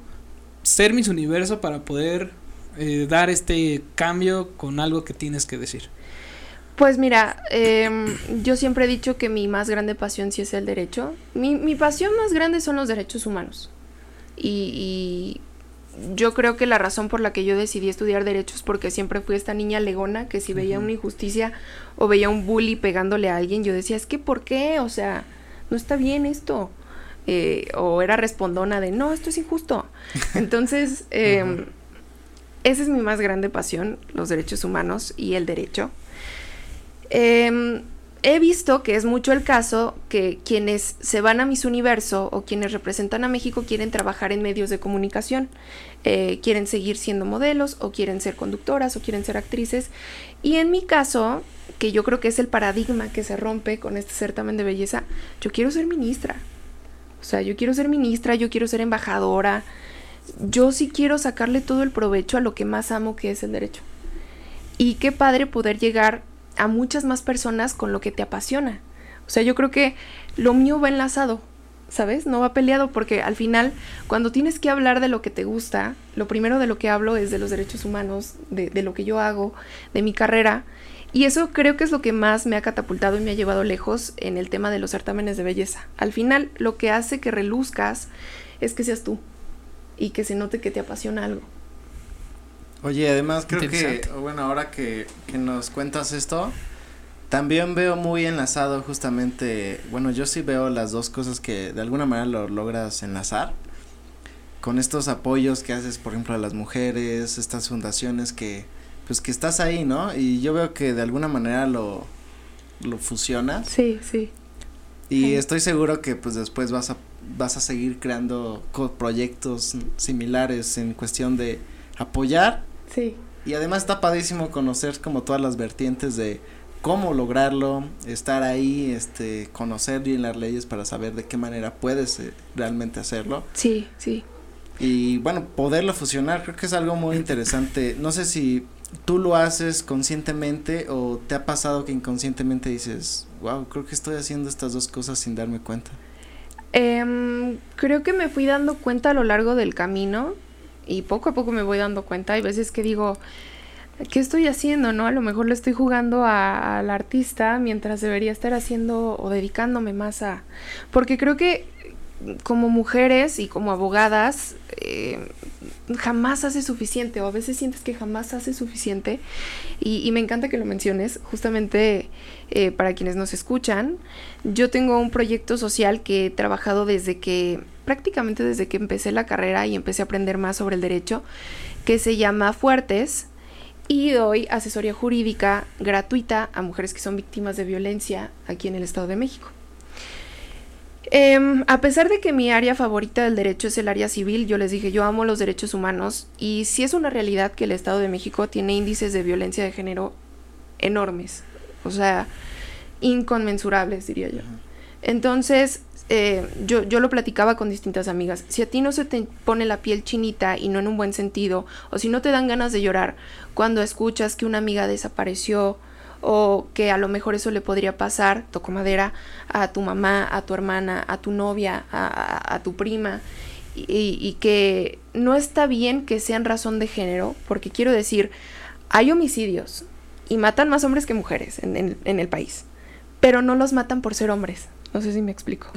A: ser mis universo para poder eh, dar este cambio con algo que tienes que decir.
C: Pues mira, em, yo siempre he dicho que mi más grande pasión sí es el derecho. Mi, mi pasión más grande son los derechos humanos. Y, yo creo que la razón por la que yo decidí estudiar derecho es porque siempre fui esta niña legona que si veía una injusticia o veía un bully pegándole a alguien, yo decía, es que ¿por qué? O sea, no está bien esto. Eh, o era respondona de, no, esto es injusto. Entonces, eh, esa es mi más grande pasión, los derechos humanos y el derecho. Em, he visto que es mucho el caso que quienes se van a Miss Universo o quienes representan a México quieren trabajar en medios de comunicación, eh, quieren seguir siendo modelos o quieren ser conductoras o quieren ser actrices. Y en mi caso, que yo creo que es el paradigma que se rompe con este certamen de belleza, yo quiero ser ministra. O sea, yo quiero ser ministra, yo quiero ser embajadora. Yo sí quiero sacarle todo el provecho a lo que más amo, que es el derecho. Y qué padre poder llegar a muchas más personas con lo que te apasiona. O sea, yo creo que lo mío va enlazado, ¿sabes? No va peleado porque al final, cuando tienes que hablar de lo que te gusta, lo primero de lo que hablo es de los derechos humanos, de, de lo que yo hago, de mi carrera. Y eso creo que es lo que más me ha catapultado y me ha llevado lejos en el tema de los certámenes de belleza. Al final, lo que hace que reluzcas es que seas tú y que se note que te apasiona algo.
B: Oye, además creo que, bueno, ahora que, que nos cuentas esto, también veo muy enlazado justamente, bueno, yo sí veo las dos cosas que de alguna manera lo logras enlazar con estos apoyos que haces, por ejemplo, a las mujeres, estas fundaciones que, pues que estás ahí, ¿no? Y yo veo que de alguna manera lo, lo fusionas.
C: Sí, sí.
B: Y estoy seguro que pues después vas a, vas a seguir creando proyectos similares en cuestión de apoyar
C: Sí.
B: Y además está padrísimo conocer como todas las vertientes de cómo lograrlo, estar ahí, este, conocer bien las leyes para saber de qué manera puedes eh, realmente hacerlo.
C: Sí, sí.
B: Y bueno, poderlo fusionar, creo que es algo muy interesante. No sé si tú lo haces conscientemente o te ha pasado que inconscientemente dices, wow, creo que estoy haciendo estas dos cosas sin darme cuenta.
C: Eh, creo que me fui dando cuenta a lo largo del camino y poco a poco me voy dando cuenta. Hay veces que digo, ¿qué estoy haciendo? ¿No? A lo mejor le estoy jugando al artista mientras debería estar haciendo o dedicándome más a... Porque creo que como mujeres y como abogadas eh, jamás hace suficiente o a veces sientes que jamás hace suficiente y, me encanta que lo menciones justamente eh, para quienes nos escuchan yo tengo un proyecto social que he trabajado desde que prácticamente desde que empecé la carrera y empecé a aprender más sobre el derecho que se llama Fuertes y doy asesoría jurídica gratuita a mujeres que son víctimas de violencia aquí en el Estado de México. Em, a pesar de que mi área favorita del derecho es el área civil, yo les dije, yo amo los derechos humanos y sí es una realidad que el Estado de México tiene índices de violencia de género enormes, o sea, inconmensurables, diría yo. Entonces, eh, yo, yo lo platicaba con distintas amigas, si a ti no se te pone la piel chinita y no en un buen sentido, o si no te dan ganas de llorar cuando escuchas que una amiga desapareció, o que a lo mejor eso le podría pasar, toco madera, a tu mamá, a tu hermana, a tu novia, a, tu prima, y, que no está bien que sean razón de género, porque quiero decir, hay homicidios y matan más hombres que mujeres en, el país, pero no los matan por ser hombres, no sé si me explico.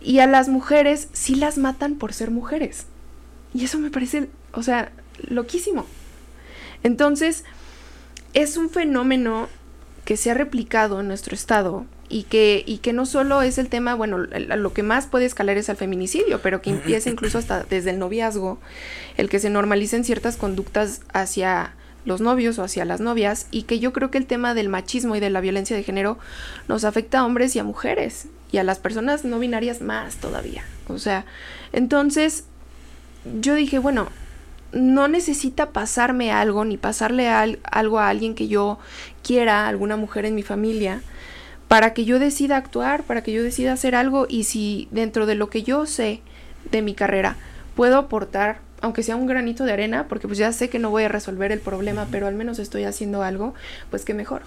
C: Y a las mujeres sí las matan por ser mujeres. Y eso me parece, o sea, loquísimo. Entonces, es un fenómeno que se ha replicado en nuestro estado y que, y que no solo es el tema, bueno, lo que más puede escalar es al feminicidio, pero que empieza incluso hasta desde el noviazgo, el que se normalicen ciertas conductas hacia los novios o hacia las novias y que yo creo que el tema del machismo y de la violencia de género nos afecta a hombres y a mujeres y a las personas no binarias más todavía. O sea, entonces yo dije, bueno, no necesita pasarme algo ni pasarle algo a alguien que yo quiera, alguna mujer en mi familia, para que yo decida actuar, para que yo decida hacer algo y si dentro de lo que yo sé de mi carrera puedo aportar, aunque sea un granito de arena, porque pues ya sé que no voy a resolver el problema, pero al menos estoy haciendo algo, pues qué mejor.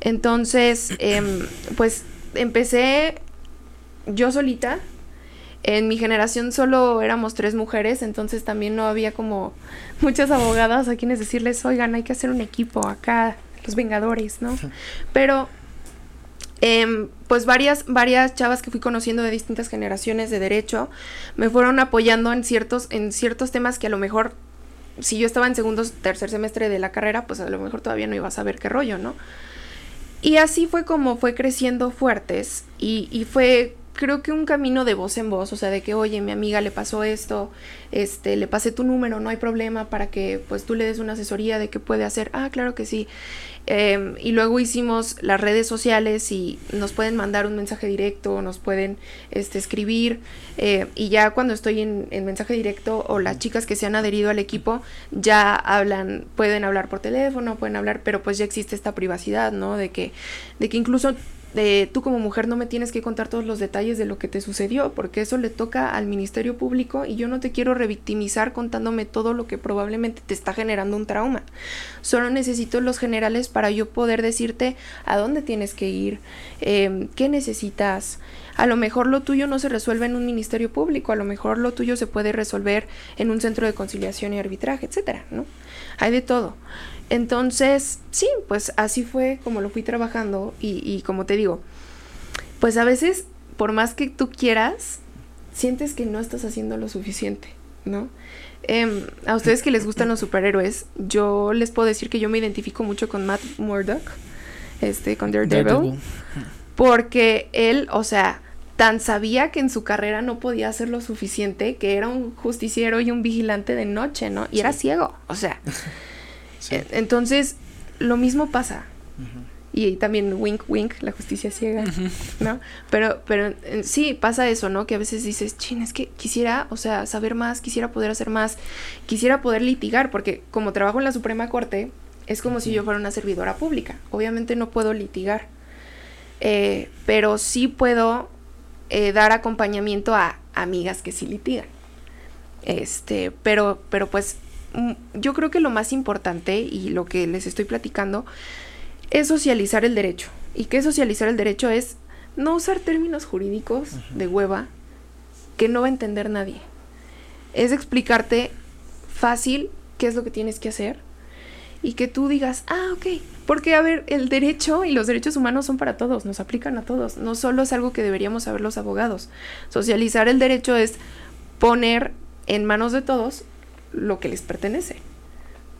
C: Entonces, em, pues empecé yo solita. En mi generación solo éramos tres mujeres, entonces también no había como muchas abogadas a quienes decirles, oigan, hay que hacer un equipo acá, los Vengadores, ¿no? Pero Em, pues varias, varias chavas que fui conociendo de distintas generaciones de derecho me fueron apoyando en ciertos, en ciertos temas que a lo mejor, si yo estaba en segundo, tercer semestre de la carrera, pues a lo mejor todavía no iba a saber qué rollo, ¿no? Y así fue como fue creciendo fuertes y, y fue creo que un camino de voz en voz, o sea, de que, oye, mi amiga le pasó esto, este, le pasé tu número, no hay problema para que pues tú le des una asesoría de qué puede hacer. Ah, claro que sí. Em, y luego hicimos las redes sociales y nos pueden mandar un mensaje directo, nos pueden este, escribir. Eh, y ya cuando estoy en, en, mensaje directo o las chicas que se han adherido al equipo ya hablan, pueden hablar por teléfono, pueden hablar, pero pues ya existe esta privacidad, ¿no? De que, de que incluso tú como mujer no me tienes que contar todos los detalles de lo que te sucedió, porque eso le toca al Ministerio Público y yo no te quiero revictimizar contándome todo lo que probablemente te está generando un trauma. Solo necesito los generales para yo poder decirte a dónde tienes que ir, eh, qué necesitas. A lo mejor lo tuyo no se resuelve en un ministerio público, a lo mejor lo tuyo se puede resolver en un centro de conciliación y arbitraje, etcétera, ¿no? Hay de todo. Entonces, sí, pues así fue como lo fui trabajando y, y como te digo, pues a veces, por más que tú quieras, sientes que no estás haciendo lo suficiente, ¿no? Eh, a ustedes que les gustan los superhéroes, yo les puedo decir que yo me identifico mucho con Matt Murdock, este, con Daredevil, Daredevil. porque él, o sea, tan sabía que en su carrera no podía hacer lo suficiente, que era un justiciero y un vigilante de noche, ¿no? Y sí. era ciego, o sea. Sí. Entonces, lo mismo pasa. Uh -huh. Y también wink, wink, la justicia ciega, uh -huh. ¿no? Pero, pero sí, pasa eso, ¿no? Que a veces dices, chin, es que quisiera, o sea, saber más, quisiera poder hacer más, quisiera poder litigar, porque como trabajo en la Suprema Corte, es como uh -huh. si yo fuera una servidora pública. Obviamente no puedo litigar, eh, pero sí puedo eh, dar acompañamiento a amigas que sí litigan. Este, pero, pero pues yo creo que lo más importante y lo que les estoy platicando es socializar el derecho. ¿Y qué socializar el derecho? Es no usar términos jurídicos uh -huh. de hueva que no va a entender nadie. Es explicarte fácil qué es lo que tienes que hacer y que tú digas, ah, ok. Porque, a ver, el derecho y los derechos humanos son para todos, nos aplican a todos. No solo es algo que deberíamos saber los abogados. Socializar el derecho es poner en manos de todos lo que les pertenece.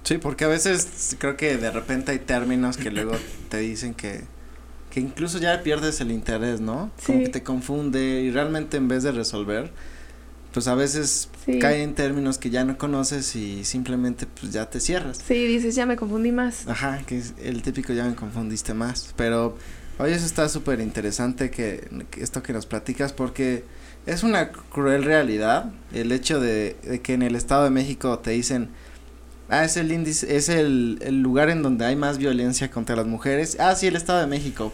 B: Sí, porque a veces creo que de repente hay términos que luego te dicen que, que incluso ya pierdes el interés, ¿no? Sí. Como que te confunde y realmente en vez de resolver, pues a veces sí. cae en términos que ya no conoces y simplemente pues ya te cierras.
C: Sí, dices, ya me confundí más.
B: Ajá, que es el típico ya me confundiste más, pero oye, eso está súper interesante que, que esto que nos platicas porque es una cruel realidad el hecho de, de, que en el Estado de México te dicen, ah, es el índice, es el, el, lugar en donde hay más violencia contra las mujeres. Ah, sí, el Estado de México.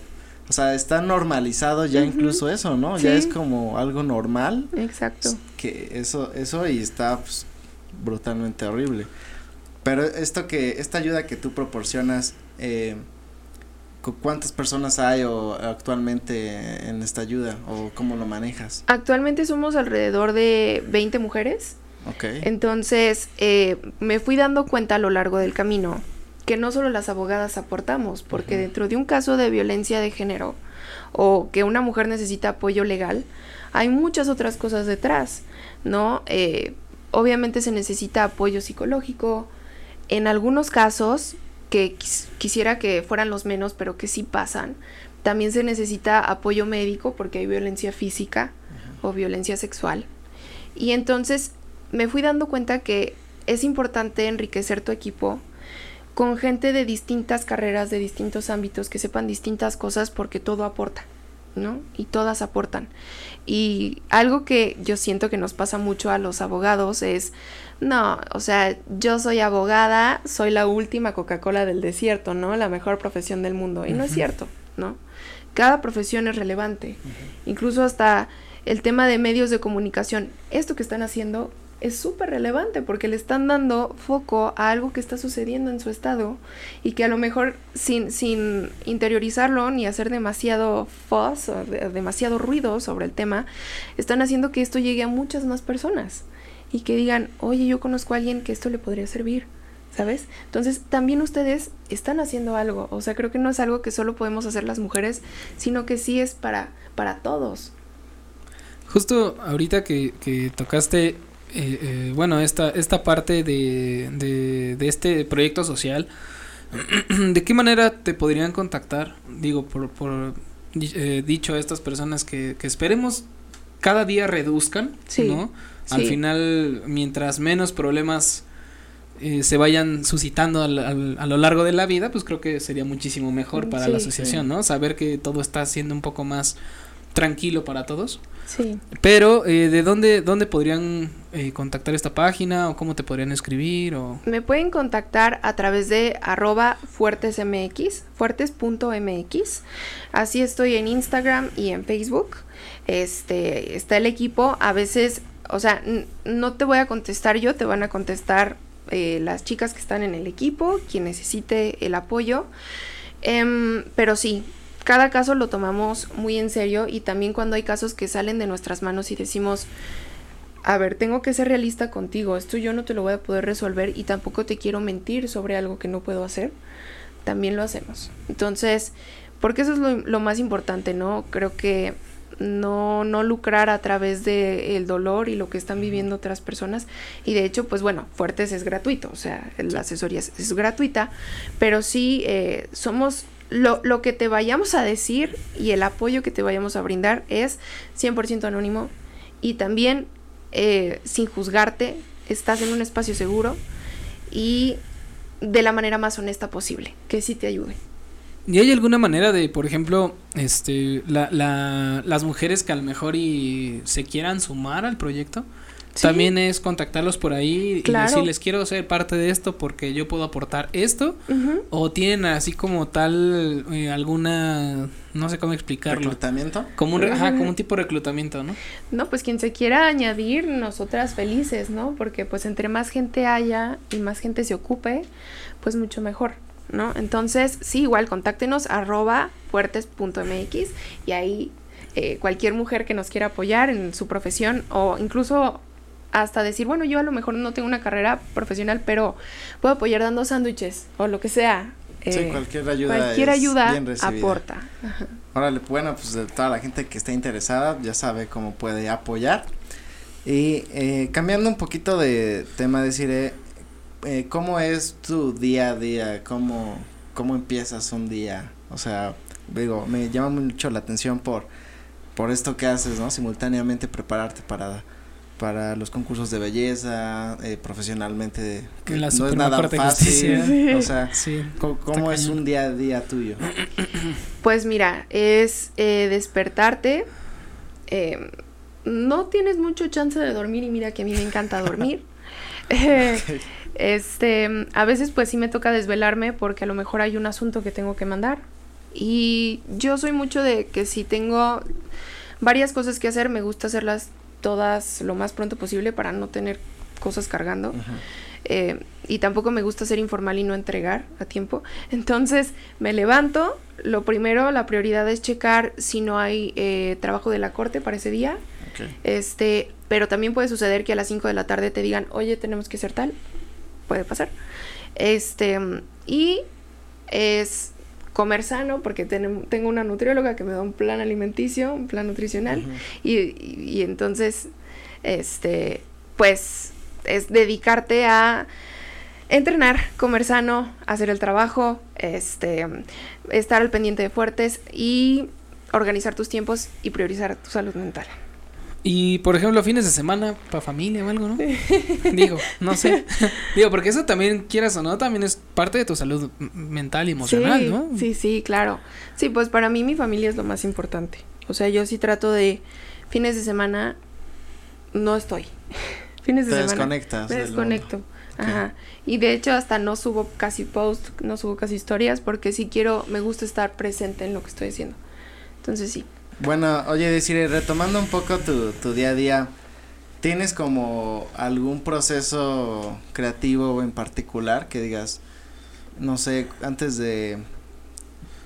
B: O sea, está normalizado ya uh -huh. incluso eso, ¿no? Sí. Ya es como algo normal.
C: Exacto.
B: Que eso, eso y está pues, brutalmente horrible. Pero esto que, esta ayuda que tú proporcionas, eh, ¿Cuántas personas hay o actualmente en esta ayuda o cómo lo manejas?
C: Actualmente somos alrededor de 20 mujeres.
B: Ok.
C: Entonces, eh, me fui dando cuenta a lo largo del camino que no solo las abogadas aportamos, porque uh -huh. dentro de un caso de violencia de género o que una mujer necesita apoyo legal, hay muchas otras cosas detrás, ¿no? Eh, obviamente se necesita apoyo psicológico. En algunos casos, que quis quisiera que fueran los menos, pero que sí pasan. También se necesita apoyo médico porque hay violencia física uh -huh. o violencia sexual. Y entonces me fui dando cuenta que es importante enriquecer tu equipo con gente de distintas carreras, de distintos ámbitos, que sepan distintas cosas porque todo aporta, ¿no? Y todas aportan. Y algo que yo siento que nos pasa mucho a los abogados es, no, o sea, yo soy abogada, soy la última Coca-Cola del desierto, ¿no? La mejor profesión del mundo. Y no es cierto. ¿no? Cada profesión es relevante, incluso hasta el tema de medios de comunicación. Esto que están haciendo es súper relevante porque le están dando foco a algo que está sucediendo en su estado y que a lo mejor sin, sin interiorizarlo ni hacer demasiado fuss o demasiado ruido sobre el tema, están haciendo que esto llegue a muchas más personas y que digan, oye, yo conozco a alguien que esto le podría servir. ¿Sabes? Entonces también ustedes están haciendo algo. O sea, creo que no es algo que solo podemos hacer las mujeres, sino que sí es para, para todos.
A: Justo ahorita que, que tocaste eh, eh, bueno, esta, esta parte de, de, este proyecto social, ¿de qué manera te podrían contactar? Digo, por, por eh, dicho a estas personas que, que esperemos cada día reduzcan, ¿no? Al final, mientras menos problemas se vayan suscitando al, a lo largo de la vida, pues creo que sería muchísimo mejor para la asociación, ¿no? Saber que todo está siendo un poco más tranquilo para todos.
C: Sí.
A: Pero, eh, ¿de dónde, dónde podrían eh, contactar esta página o cómo te podrían escribir? O...
C: Me pueden contactar a través de arroba fuertesmx, fuertes.mx. Así estoy en Instagram y en Facebook. Este, está el equipo. A veces, o sea, no te voy a contestar yo, te van a contestar eh, las chicas que están en el equipo, quien necesite el apoyo. Em, pero sí, cada caso lo tomamos muy en serio y también cuando hay casos que salen de nuestras manos y decimos, a ver, tengo que ser realista contigo, esto yo no te lo voy a poder resolver y tampoco te quiero mentir sobre algo que no puedo hacer, también lo hacemos. Entonces, porque eso es lo, más importante, ¿no? Creo que no, no lucrar a través del el dolor y lo que están viviendo otras personas. Y de hecho, pues bueno, Fuertes es gratuito, o sea, la asesoría es, gratuita, pero sí eh, somos lo, lo, que te vayamos a decir y el apoyo que te vayamos a brindar es 100% anónimo y también eh, sin juzgarte, estás en un espacio seguro y de la manera más honesta posible, que sí te ayude.
A: ¿Y hay alguna manera de, por ejemplo, este, la, la, las mujeres que a lo mejor y se quieran sumar al proyecto? También es contactarlos por ahí y decirles quiero ser parte de esto porque yo puedo aportar esto. O tienen así como tal eh, alguna, no sé cómo explicarlo.
B: ¿Reclutamiento?
A: Como un, ajá, como un tipo de reclutamiento, ¿no?
C: No, pues quien se quiera añadir, nosotras felices, ¿no? Porque pues entre más gente haya y más gente se ocupe, pues mucho mejor. ¿No? Entonces, sí, igual contáctenos arroba fuertes.mx y ahí eh, cualquier mujer que nos quiera apoyar en su profesión o incluso hasta decir, bueno, yo a lo mejor no tengo una carrera profesional, pero puedo apoyar dando sándwiches o lo que sea.
B: sí, eh, cualquier ayuda,
C: cualquier ayuda aporta.
B: Órale, bueno, pues de toda la gente que esté interesada ya sabe cómo puede apoyar. Y eh, cambiando un poquito de tema, deciré, eh, ¿cómo es tu día a día? ¿Cómo, ¿Cómo empiezas un día? O sea, digo, me llama mucho la atención por, por esto que haces, ¿no? Simultáneamente prepararte para para los concursos de belleza, eh, profesionalmente, que no es nada fácil. O sea, ¿cómo, es un día a día tuyo?
C: Pues mira, es eh, despertarte. Eh, no tienes mucho chance de dormir y mira que a mí me encanta dormir. Este, a veces pues sí me toca desvelarme porque a lo mejor hay un asunto que tengo que mandar. Y yo soy mucho de que si tengo varias cosas que hacer, me gusta hacerlas todas lo más pronto posible para no tener cosas cargando. Eh, y tampoco me gusta ser informal y no entregar a tiempo. Entonces me levanto. Lo primero, la prioridad es checar si no hay eh, trabajo de la corte para ese día. Este, pero también puede suceder que a las 5 de la tarde te digan, oye, tenemos que hacer tal. Puede pasar. Este, y es comer sano, porque tengo una nutrióloga que me da un plan alimenticio, un plan nutricional, y, entonces, este, pues, es dedicarte a entrenar, comer sano, hacer el trabajo, este, estar al pendiente de fuertes y organizar tus tiempos y priorizar tu salud mental.
A: Y por ejemplo, fines de semana para familia o algo, ¿no? Digo, no sé. Digo, porque eso también, quieras o no, también es parte de tu salud mental y emocional, ¿no?
C: Sí, sí, claro. Sí, pues para mí mi familia es lo más importante. O sea, yo sí trato de fines de semana no estoy. fines de
B: Te
C: semana.
B: desconectas.
C: Me desconecto. Ajá. Y de hecho hasta no subo casi post, no subo casi historias porque si quiero, me gusta estar presente en lo que estoy haciendo. Entonces sí.
B: Bueno, oye, decir, retomando un poco tu, tu día a día, ¿tienes como algún proceso creativo en particular que digas, no sé, antes de,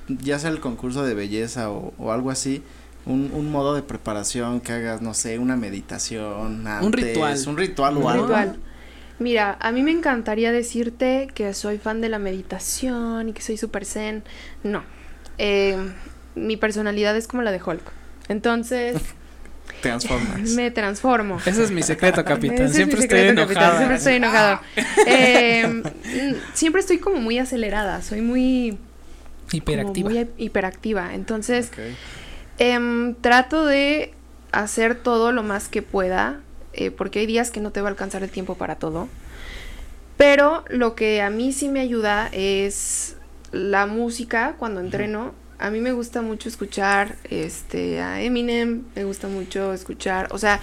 B: ya sea el concurso de belleza o, o algo así, un, un, modo de preparación que hagas, no sé, una meditación, antes,
A: un ritual,
B: un ritual o
C: un
B: algo.
C: Ritual. Mira, a mí me encantaría decirte que soy fan de la meditación y que soy super zen. No. Eh, mi personalidad es como la de Hulk. Entonces.
B: Transformas.
C: Me transformo.
A: Ese es mi secreto, capitán. siempre, estoy enojada.
C: siempre estoy enojada. eh, siempre estoy como muy acelerada. Soy muy.
A: Hiperactiva.
C: Muy hiperactiva. Entonces. Okay. Eh, trato de hacer todo lo más que pueda eh, porque hay días que no te va a alcanzar el tiempo para todo. Pero lo que a mí sí me ayuda es la música cuando entreno. A mí me gusta mucho escuchar este a Eminem, me gusta mucho escuchar, o sea,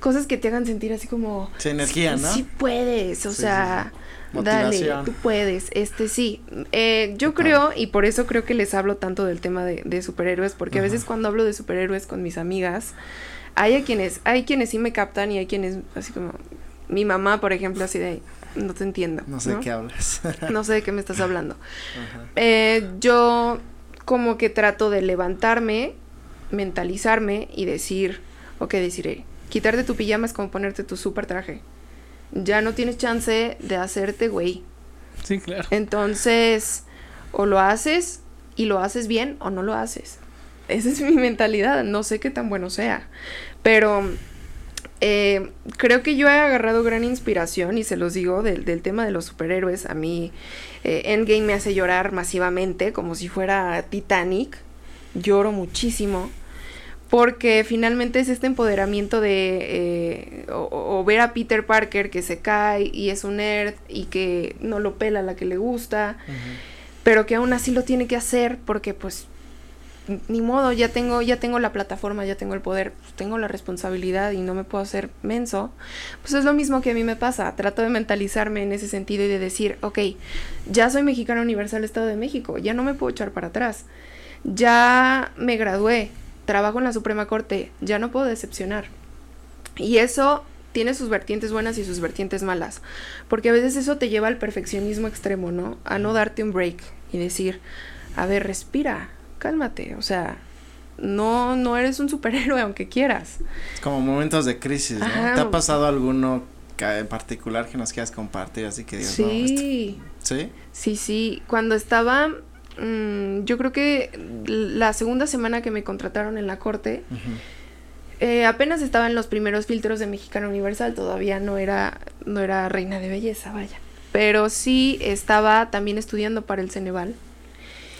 C: cosas que te hagan sentir así como
B: sí, energía, ¿no?
C: Sí puedes, o sí, sea, sí, dale, tú puedes, este sí. Eh, yo creo y por eso creo que les hablo tanto del tema de, de superhéroes, porque Ajá. a veces cuando hablo de superhéroes con mis amigas, hay a quienes, hay quienes sí me captan y hay quienes así como mi mamá, por ejemplo, así de no te entiendo.
B: No sé
C: ¿no?
B: de qué hablas.
C: no sé de qué me estás hablando. Eh, yo como que trato de levantarme, mentalizarme y decir, ok, deciré, quitarte tu pijama es como ponerte tu super traje. Ya no tienes chance de hacerte güey.
A: Sí, claro.
C: Entonces, o lo haces y lo haces bien o no lo haces. Esa es mi mentalidad, no sé qué tan bueno sea. Pero eh, creo que yo he agarrado gran inspiración y se los digo del, del tema de los superhéroes. A mí eh, Endgame me hace llorar masivamente, como si fuera Titanic. Lloro muchísimo. Porque finalmente es este empoderamiento de eh, o, o, ver a Peter Parker que se cae y es un nerd y que no lo pela la que le gusta, uh -huh. pero que aún así lo tiene que hacer porque pues ni modo, ya tengo, ya tengo la plataforma, ya tengo el poder, pues tengo la responsabilidad y no me puedo hacer menso, pues es lo mismo que a mí me pasa. Trato de mentalizarme en ese sentido y de decir, ok, ya soy mexicana universal Estado de México, ya no me puedo echar para atrás. Ya me gradué, trabajo en la Suprema Corte, ya no puedo decepcionar. Y eso tiene sus vertientes buenas y sus vertientes malas, porque a veces eso te lleva al perfeccionismo extremo, ¿no? A no darte un break y decir, a ver, respira, cálmate, o sea, no, no eres un superhéroe aunque quieras.
B: Como momentos de crisis, ¿no? Ajá. ¿Te ha pasado alguno en particular que nos quieras compartir? Así que digas,
C: sí.
B: No, ¿Sí?
C: Sí, sí. Cuando estaba, mmm, yo creo que la segunda semana que me contrataron en la corte, uh -huh. eh, apenas estaba en los primeros filtros de Mexicana Universal, todavía no era, no era reina de belleza, vaya. Pero sí estaba también estudiando para el Ceneval.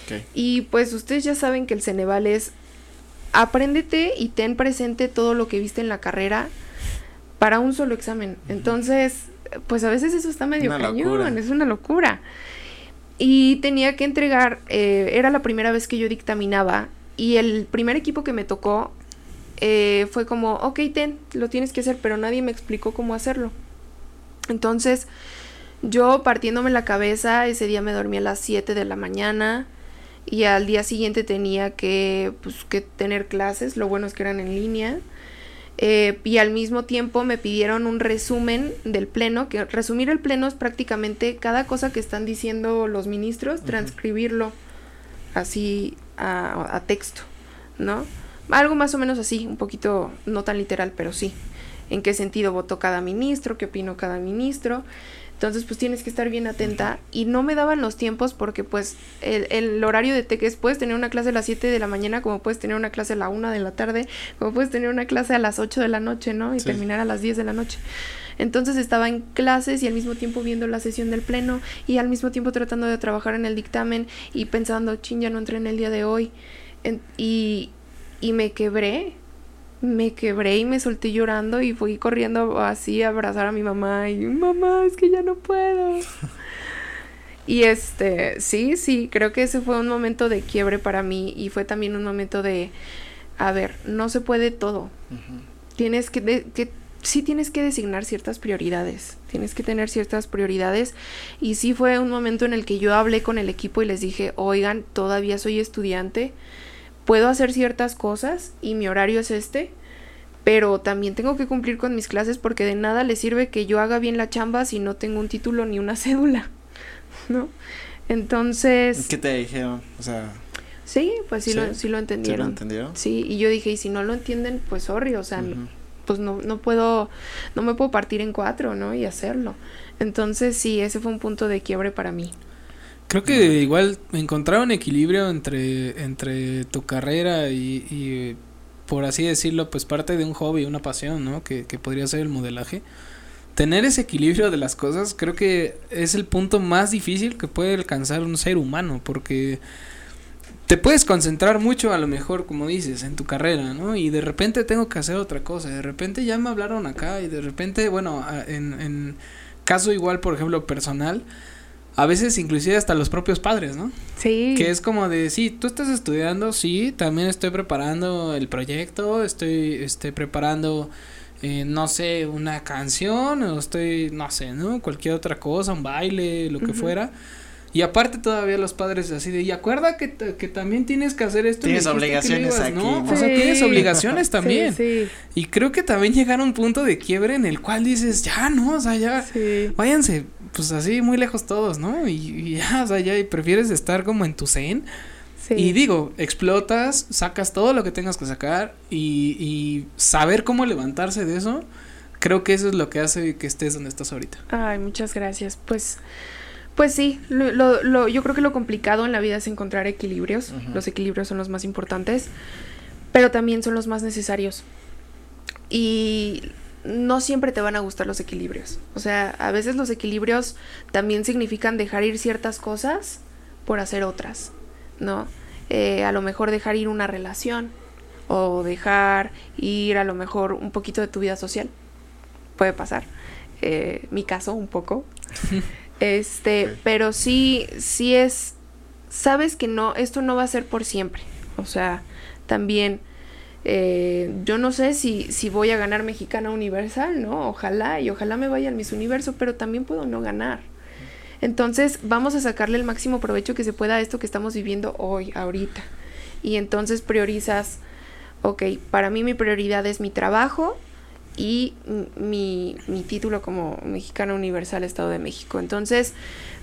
B: Okay.
C: Y pues ustedes ya saben que el Ceneval es apréndete y ten presente todo lo que viste en la carrera para un solo examen. Uh -huh. Entonces, pues a veces eso está medio
B: una
C: cañón,
B: locura.
C: es una locura. Y tenía que entregar, eh, era la primera vez que yo dictaminaba y el primer equipo que me tocó eh, fue como, ok, ten, lo tienes que hacer, pero nadie me explicó cómo hacerlo. Entonces, yo partiéndome la cabeza, ese día me dormí a las 7 de la mañana y al día siguiente tenía que, pues, que tener clases, lo bueno es que eran en línea. Eh, y al mismo tiempo me pidieron un resumen del pleno, que resumir el pleno es prácticamente cada cosa que están diciendo los ministros, uh -huh. transcribirlo así a, a, texto, ¿no? Algo más o menos así, un poquito no tan literal, pero sí. En qué sentido votó cada ministro, qué opinó cada ministro. Entonces, pues tienes que estar bien atenta. Y no me daban los tiempos porque, pues, el, el horario de TEC es, puedes tener una clase a las 7 de la mañana, como puedes tener una clase a la 1 de la tarde, como puedes tener una clase a las 8 de la noche, ¿no? Y sí. terminar a las 10 de la noche. Entonces estaba en clases y al mismo tiempo viendo la sesión del pleno y al mismo tiempo tratando de trabajar en el dictamen y pensando, chin, ya no entré en el día de hoy. En, y, y me quebré, me quebré y me solté llorando y fui corriendo así a abrazar a mi mamá y mamá, es que ya no puedo. y este, sí, sí, creo que ese fue un momento de quiebre para mí y fue también un momento de, a ver, no se puede todo. Uh -huh. Tienes que, de, que sí tienes que designar ciertas prioridades, tienes que tener ciertas prioridades y sí fue un momento en el que yo hablé con el equipo y les dije, oigan, todavía soy estudiante, puedo hacer ciertas cosas y mi horario es este, pero también tengo que cumplir con mis clases porque de nada le sirve que yo haga bien la chamba si no tengo un título ni una cédula, ¿no? Entonces...
B: ¿Qué te dijeron? O sea...
C: Sí, pues sí, Lo, sí lo entendieron.
B: ¿Sí lo entendieron?
C: Sí, y yo dije, y si no lo entienden, pues sorry, o sea, pues no, no puedo, no me puedo partir en cuatro, ¿no? Y hacerlo. Entonces sí, ese fue un punto de quiebre para mí.
A: Creo que igual encontrar un equilibrio entre, entre tu carrera y, y, por así decirlo, pues parte de un hobby, una pasión, ¿no? Que, que podría ser el modelaje. Tener ese equilibrio de las cosas creo que es el punto más difícil que puede alcanzar un ser humano, porque te puedes concentrar mucho a lo mejor, como dices, en tu carrera, ¿no? Y de repente tengo que hacer otra cosa, de repente ya me hablaron acá y de repente, bueno, en, en caso igual, por ejemplo, personal, a veces inclusive hasta los propios padres, ¿no?
C: Sí.
A: Que es como de, sí, tú estás estudiando, sí, también estoy preparando el proyecto, estoy, estoy preparando, eh, no sé, una canción, o estoy, no sé, ¿no? Cualquier otra cosa, un baile, lo que fuera y aparte todavía los padres así de, y acuerda que, que también tienes que hacer esto.
B: Tienes obligaciones aquí.
A: ¿no? O sea, tienes obligaciones también.
C: Sí,
A: Y creo que también llegar a un punto de quiebre en el cual dices, ya, ¿no? O sea, ya, váyanse, pues así muy lejos todos, ¿no? Y, y, ya, o sea, ya y prefieres estar como en tu zen. Y digo, explotas, sacas todo lo que tengas que sacar y, y saber cómo levantarse de eso, creo que eso es lo que hace que estés donde estás ahorita.
C: Ay, muchas gracias. Pues... Pues sí, lo, lo, lo, yo creo que lo complicado en la vida es encontrar equilibrios. Uh -huh. Los equilibrios son los más importantes, pero también son los más necesarios. Y no siempre te van a gustar los equilibrios. O sea, a veces los equilibrios también significan dejar ir ciertas cosas por hacer otras, ¿no? Eh, a lo mejor dejar ir una relación o dejar ir a lo mejor un poquito de tu vida social. Puede pasar. Eh, mi caso, un poco. Este, okay. pero sí, sí es, sabes que no, esto no va a ser por siempre. O sea, también, eh, yo no sé si, si voy a ganar Mexicana Universal, ¿no? Ojalá, y ojalá me vaya al Miss Universo, pero también puedo no ganar. Entonces, vamos a sacarle el máximo provecho que se pueda a esto que estamos viviendo hoy, ahorita. Y entonces priorizas, ok, para mí mi prioridad es mi trabajo, y mi, mi, título como mexicana universal Estado de México. Entonces,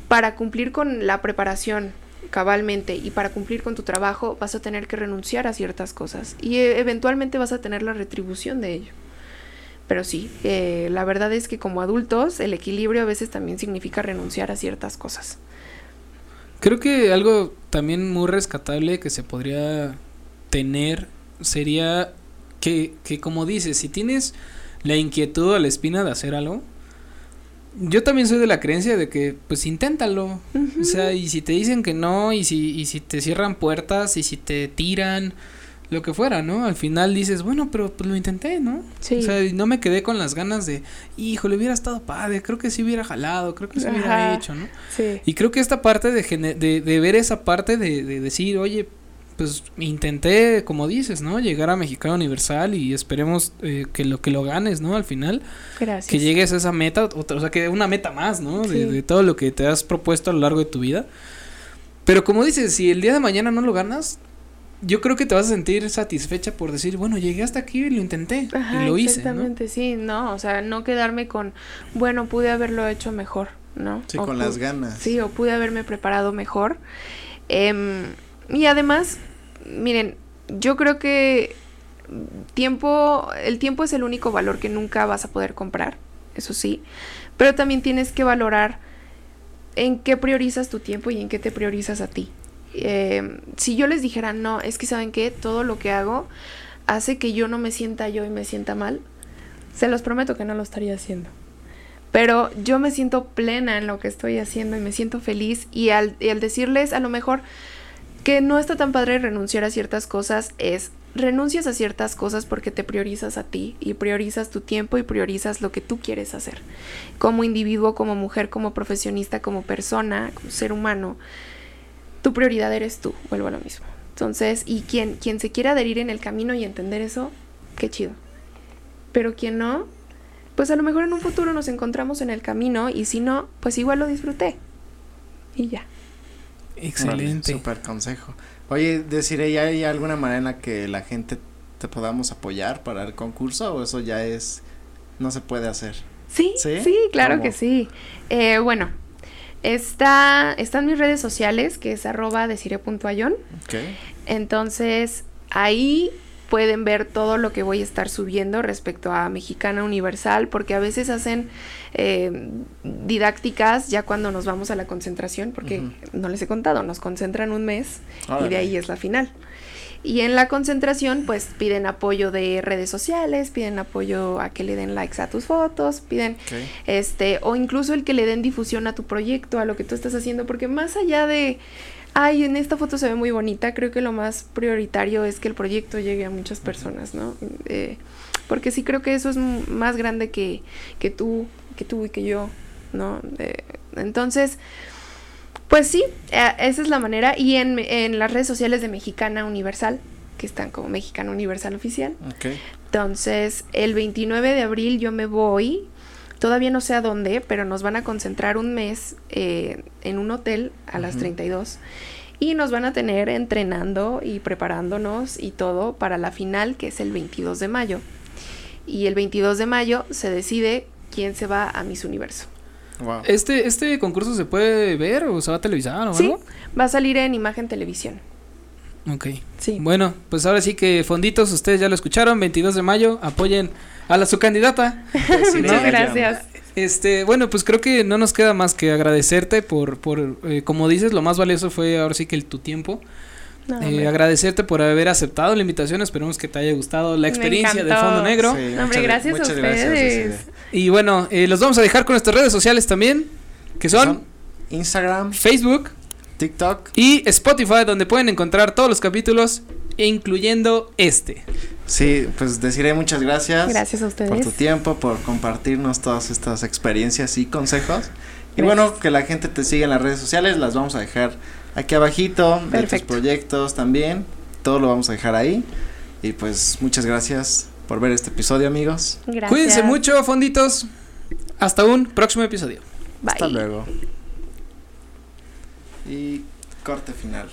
C: para cumplir con la preparación cabalmente y para cumplir con tu trabajo vas a tener que renunciar a ciertas cosas y e eventualmente vas a tener la retribución de ello. Pero sí, eh, la verdad es que como adultos el equilibrio a veces también significa renunciar a ciertas cosas.
A: Creo que algo también muy rescatable que se podría tener sería que, que como dices, si tienes la inquietud o la espina de hacer algo, yo también soy de la creencia de que, pues, inténtalo. Uh -huh. O sea, y si te dicen que no, y si, y si te cierran puertas, y si te tiran, lo que fuera, ¿no? Al final dices, bueno, pero pues lo intenté, ¿no?
C: Sí.
A: O sea, y no me quedé con las ganas de, híjole, hubiera estado padre, creo que sí hubiera jalado, creo que sí hubiera
C: Ajá.
A: hecho, ¿no?
C: Sí.
A: Y creo que esta parte de, de, de ver esa parte de, de decir, oye, pues intenté, como dices, ¿no? Llegar a Mexicano Universal y esperemos eh, que lo que lo ganes, ¿no? Al final.
C: Gracias.
A: Que llegues a esa meta, o, sea, que una meta más, ¿no? Sí. De, de, todo lo que te has propuesto a lo largo de tu vida. Pero como dices, si el día de mañana no lo ganas, yo creo que te vas a sentir satisfecha por decir, bueno, llegué hasta aquí y lo intenté
C: Ajá,
A: y lo hice.
C: Exactamente,
A: ¿no?
C: sí, no, o sea, no quedarme con, bueno, pude haberlo hecho mejor, ¿no?
B: Sí,
C: o
B: con las ganas.
C: Sí, o pude haberme preparado mejor. Eh, y además, miren, yo creo que tiempo, el tiempo es el único valor que nunca vas a poder comprar, eso sí, pero también tienes que valorar en qué priorizas tu tiempo y en qué te priorizas a ti. Eh, si yo les dijera, no, es que saben que todo lo que hago hace que yo no me sienta yo y me sienta mal, se los prometo que no lo estaría haciendo. Pero yo me siento plena en lo que estoy haciendo y me siento feliz y al, y al decirles a lo mejor que no está tan padre renunciar a ciertas cosas es renuncias a ciertas cosas porque te priorizas a ti y priorizas tu tiempo y priorizas lo que tú quieres hacer. Como individuo, como mujer, como profesionista, como persona, como ser humano, tu prioridad eres tú, vuelvo a lo mismo. Entonces, y quien, quien se quiera adherir en el camino y entender eso, qué chido. Pero quien no, pues a lo mejor en un futuro nos encontramos en el camino y si no, pues igual lo disfruté. Y ya.
A: Excelente.
B: Super consejo. Oye, deciré, ¿ya hay alguna manera en la que la gente te podamos apoyar para el concurso o eso ya es, no se puede hacer?
C: Sí, sí, claro que sí. Eh, bueno, está, están mis redes sociales, que es arroba decire.ayon.
B: Ok.
C: Entonces, ahí pueden ver todo lo que voy a estar subiendo respecto a Mexicana Universal, porque a veces hacen eh, didácticas ya cuando nos vamos a la concentración, porque no les he contado, nos concentran un mes y de ahí es la final. Y en la concentración, pues piden apoyo de redes sociales, piden apoyo a que le den likes a tus fotos, piden este, o incluso el que le den difusión a tu proyecto, a lo que tú estás haciendo, porque más allá de ay, en esta foto se ve muy bonita, creo que lo más prioritario es que el proyecto llegue a muchas personas, ¿no? Eh, porque sí creo que eso es más grande que, que tú, que tú y que yo, ¿no? Eh, entonces, pues sí, eh, esa es la manera. Y en, en, las redes sociales de Mexicana Universal, que están como Mexicana Universal Oficial.
B: Okay.
C: Entonces, el 29 de abril yo me voy Todavía no sé a dónde, pero nos van a concentrar un mes eh, en un hotel a las 32 y nos van a tener entrenando y preparándonos y todo para la final que es el 22 de mayo. Y el 22 de mayo se decide quién se va a Miss Universo.
A: ¿Este, ¿Este concurso se puede ver o se va a televisar o
C: sí, va a salir en imagen televisión.
A: Ok. Sí. Bueno, pues ahora sí que fonditos, ustedes ya lo escucharon, 22 de mayo, apoyen a la su candidata.
C: Muchas gracias.
A: Este, bueno, pues creo que no nos queda más que agradecerte por, por eh, como dices, lo más valioso fue ahora sí que el, tu tiempo. Eh, agradecerte por haber aceptado la invitación, esperemos que te haya gustado la experiencia de Fondo Negro.
C: Hombre, gracias a ustedes.
A: y bueno, eh, los vamos a dejar con nuestras redes sociales también, que son
B: Instagram,
A: Facebook,
B: TikTok
A: y Spotify, donde pueden encontrar todos los capítulos, incluyendo este.
B: Sí, pues deciré muchas gracias.
C: Gracias a ustedes.
B: Por tu tiempo, por compartirnos todas estas experiencias y consejos. Y bueno, que la gente te siga en las redes sociales, las vamos a dejar aquí abajito, de tus proyectos también, todo lo vamos a dejar ahí. Y pues muchas gracias por ver este episodio, amigos.
C: Gracias.
A: Cuídense mucho, fonditos. Hasta un próximo episodio.
C: Bye.
B: Hasta luego. Y corte final.